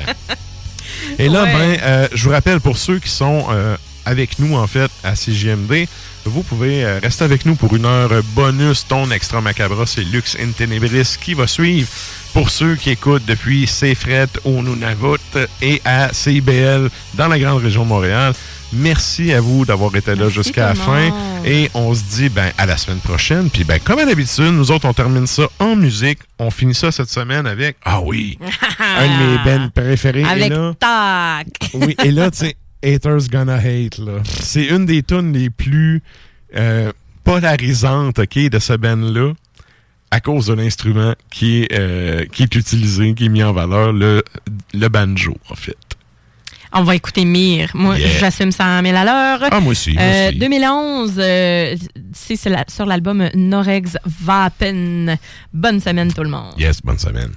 Et là, Ouais. ben, je vous rappelle pour ceux qui sont avec nous, en fait, à CJMD, vous pouvez rester avec nous pour une heure bonus. Ton extra macabre, c'est Lux in Tenebris qui va suivre. Pour ceux qui écoutent depuis Cfret au Nunavut et à CIBL dans la grande région de Montréal, merci à vous d'avoir été là jusqu'à la fin. Et on se dit ben, à la semaine prochaine. Puis ben, comme à l'habitude, nous autres, on termine ça en musique. On finit ça cette semaine avec, ah oui, un de mes bands préférés. Et Avec là- tac. oui, et là, tu sais, Haters Gonna Hate, là. C'est une des tunes les plus euh, polarisantes, OK, de ce band-là, à cause de l'instrument qui, est, euh, qui est utilisé, qui est mis en valeur, le, le banjo, en fait. On va écouter Mire. Moi, Yeah. j'assume 100 000 à l'heure. Ah, moi aussi, moi Euh, aussi. 2011, euh, c'est la- sur l'album Norex Vapen. Bonne semaine, tout le monde. Yes, bonne semaine.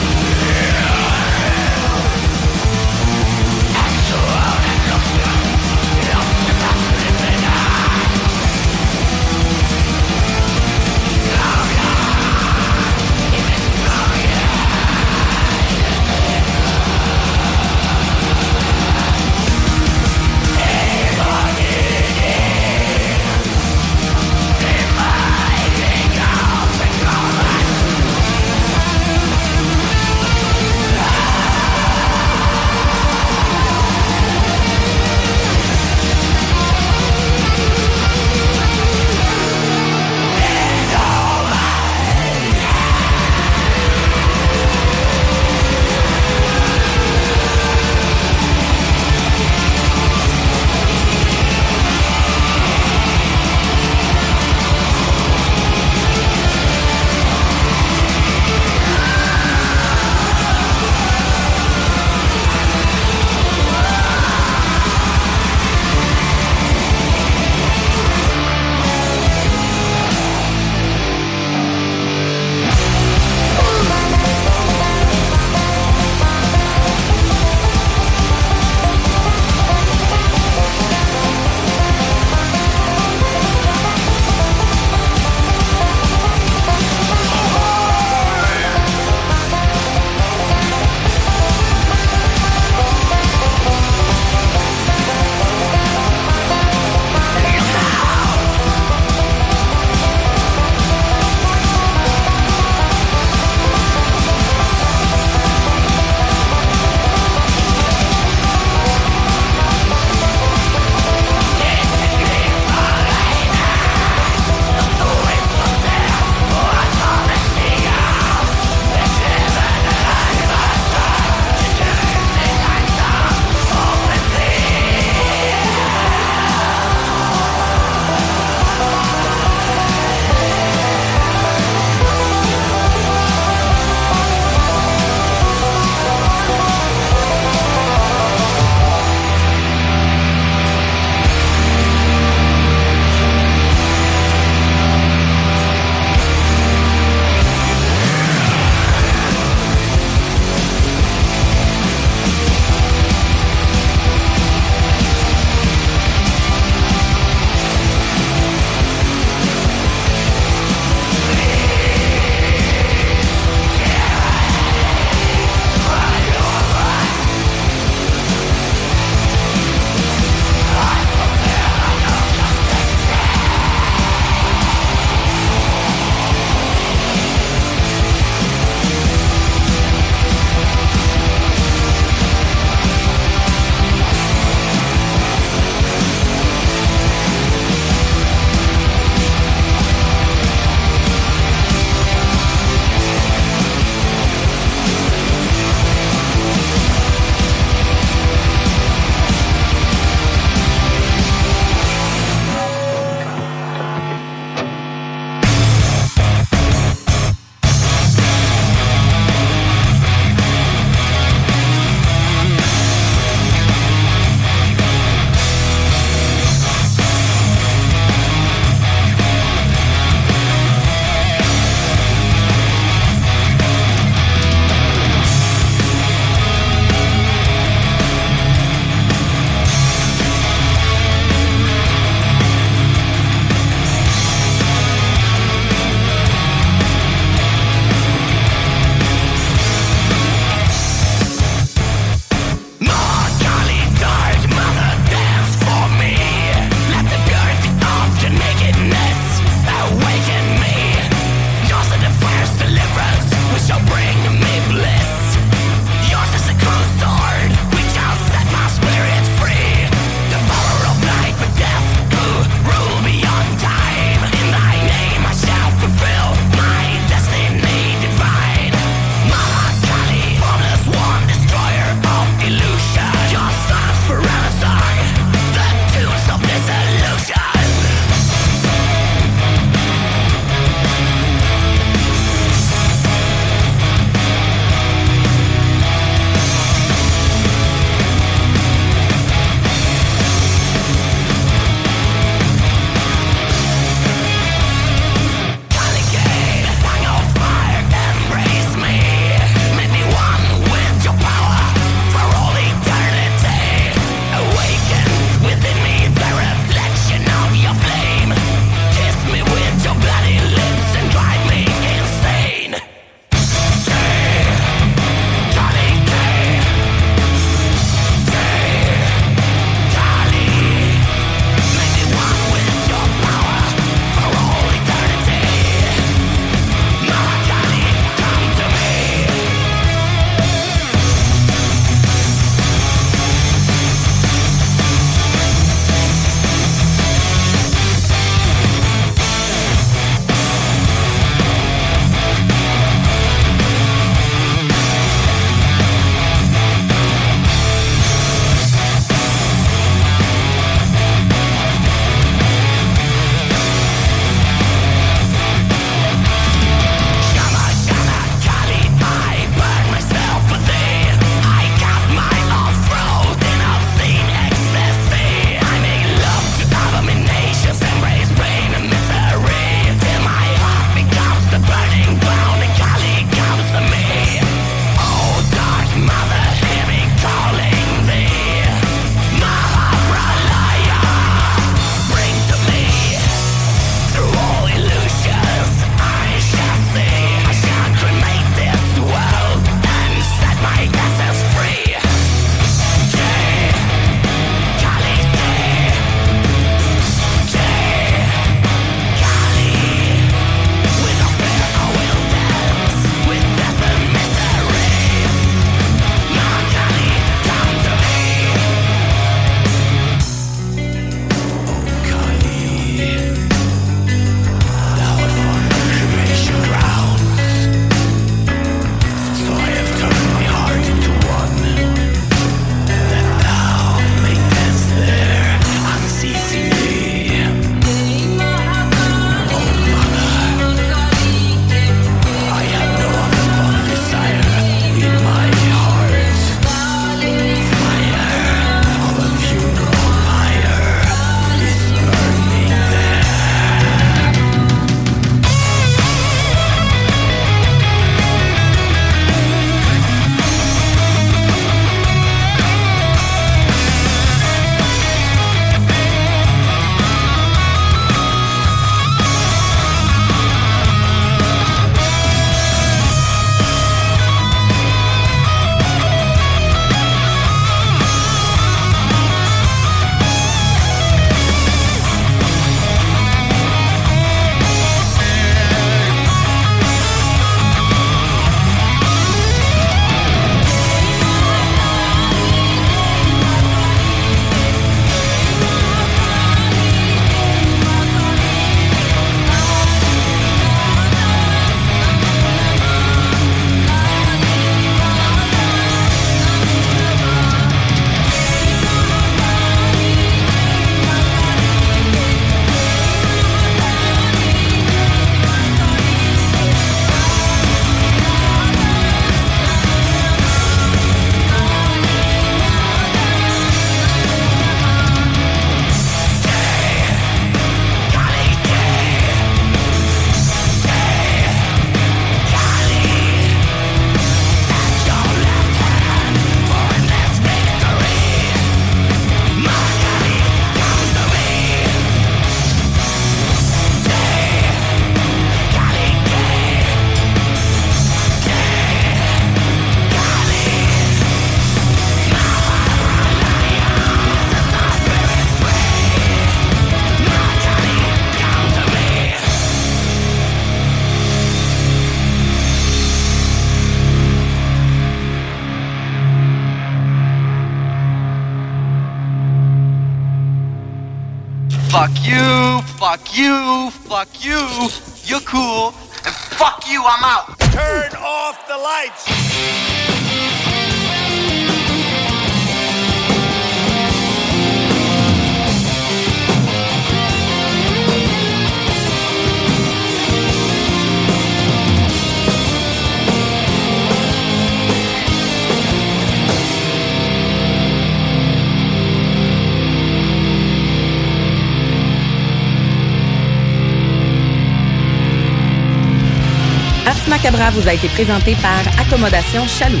Vous a été présenté par Accommodation Chaloux.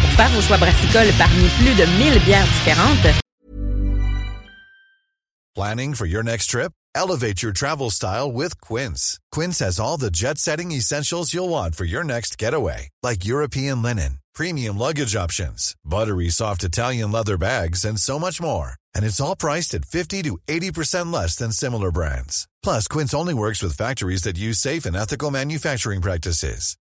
Pour faire vos choix brassicoles parmi plus de 1000 bières différentes, Planning for your next trip? Elevate your travel style with Quince. Quince has all the jet setting essentials you'll want for your next getaway, like European linen, premium luggage options, buttery soft Italian leather bags, and so much more. And it's all priced at 50 to 80% less than similar brands. Plus, Quince only works with factories that use safe and ethical manufacturing practices.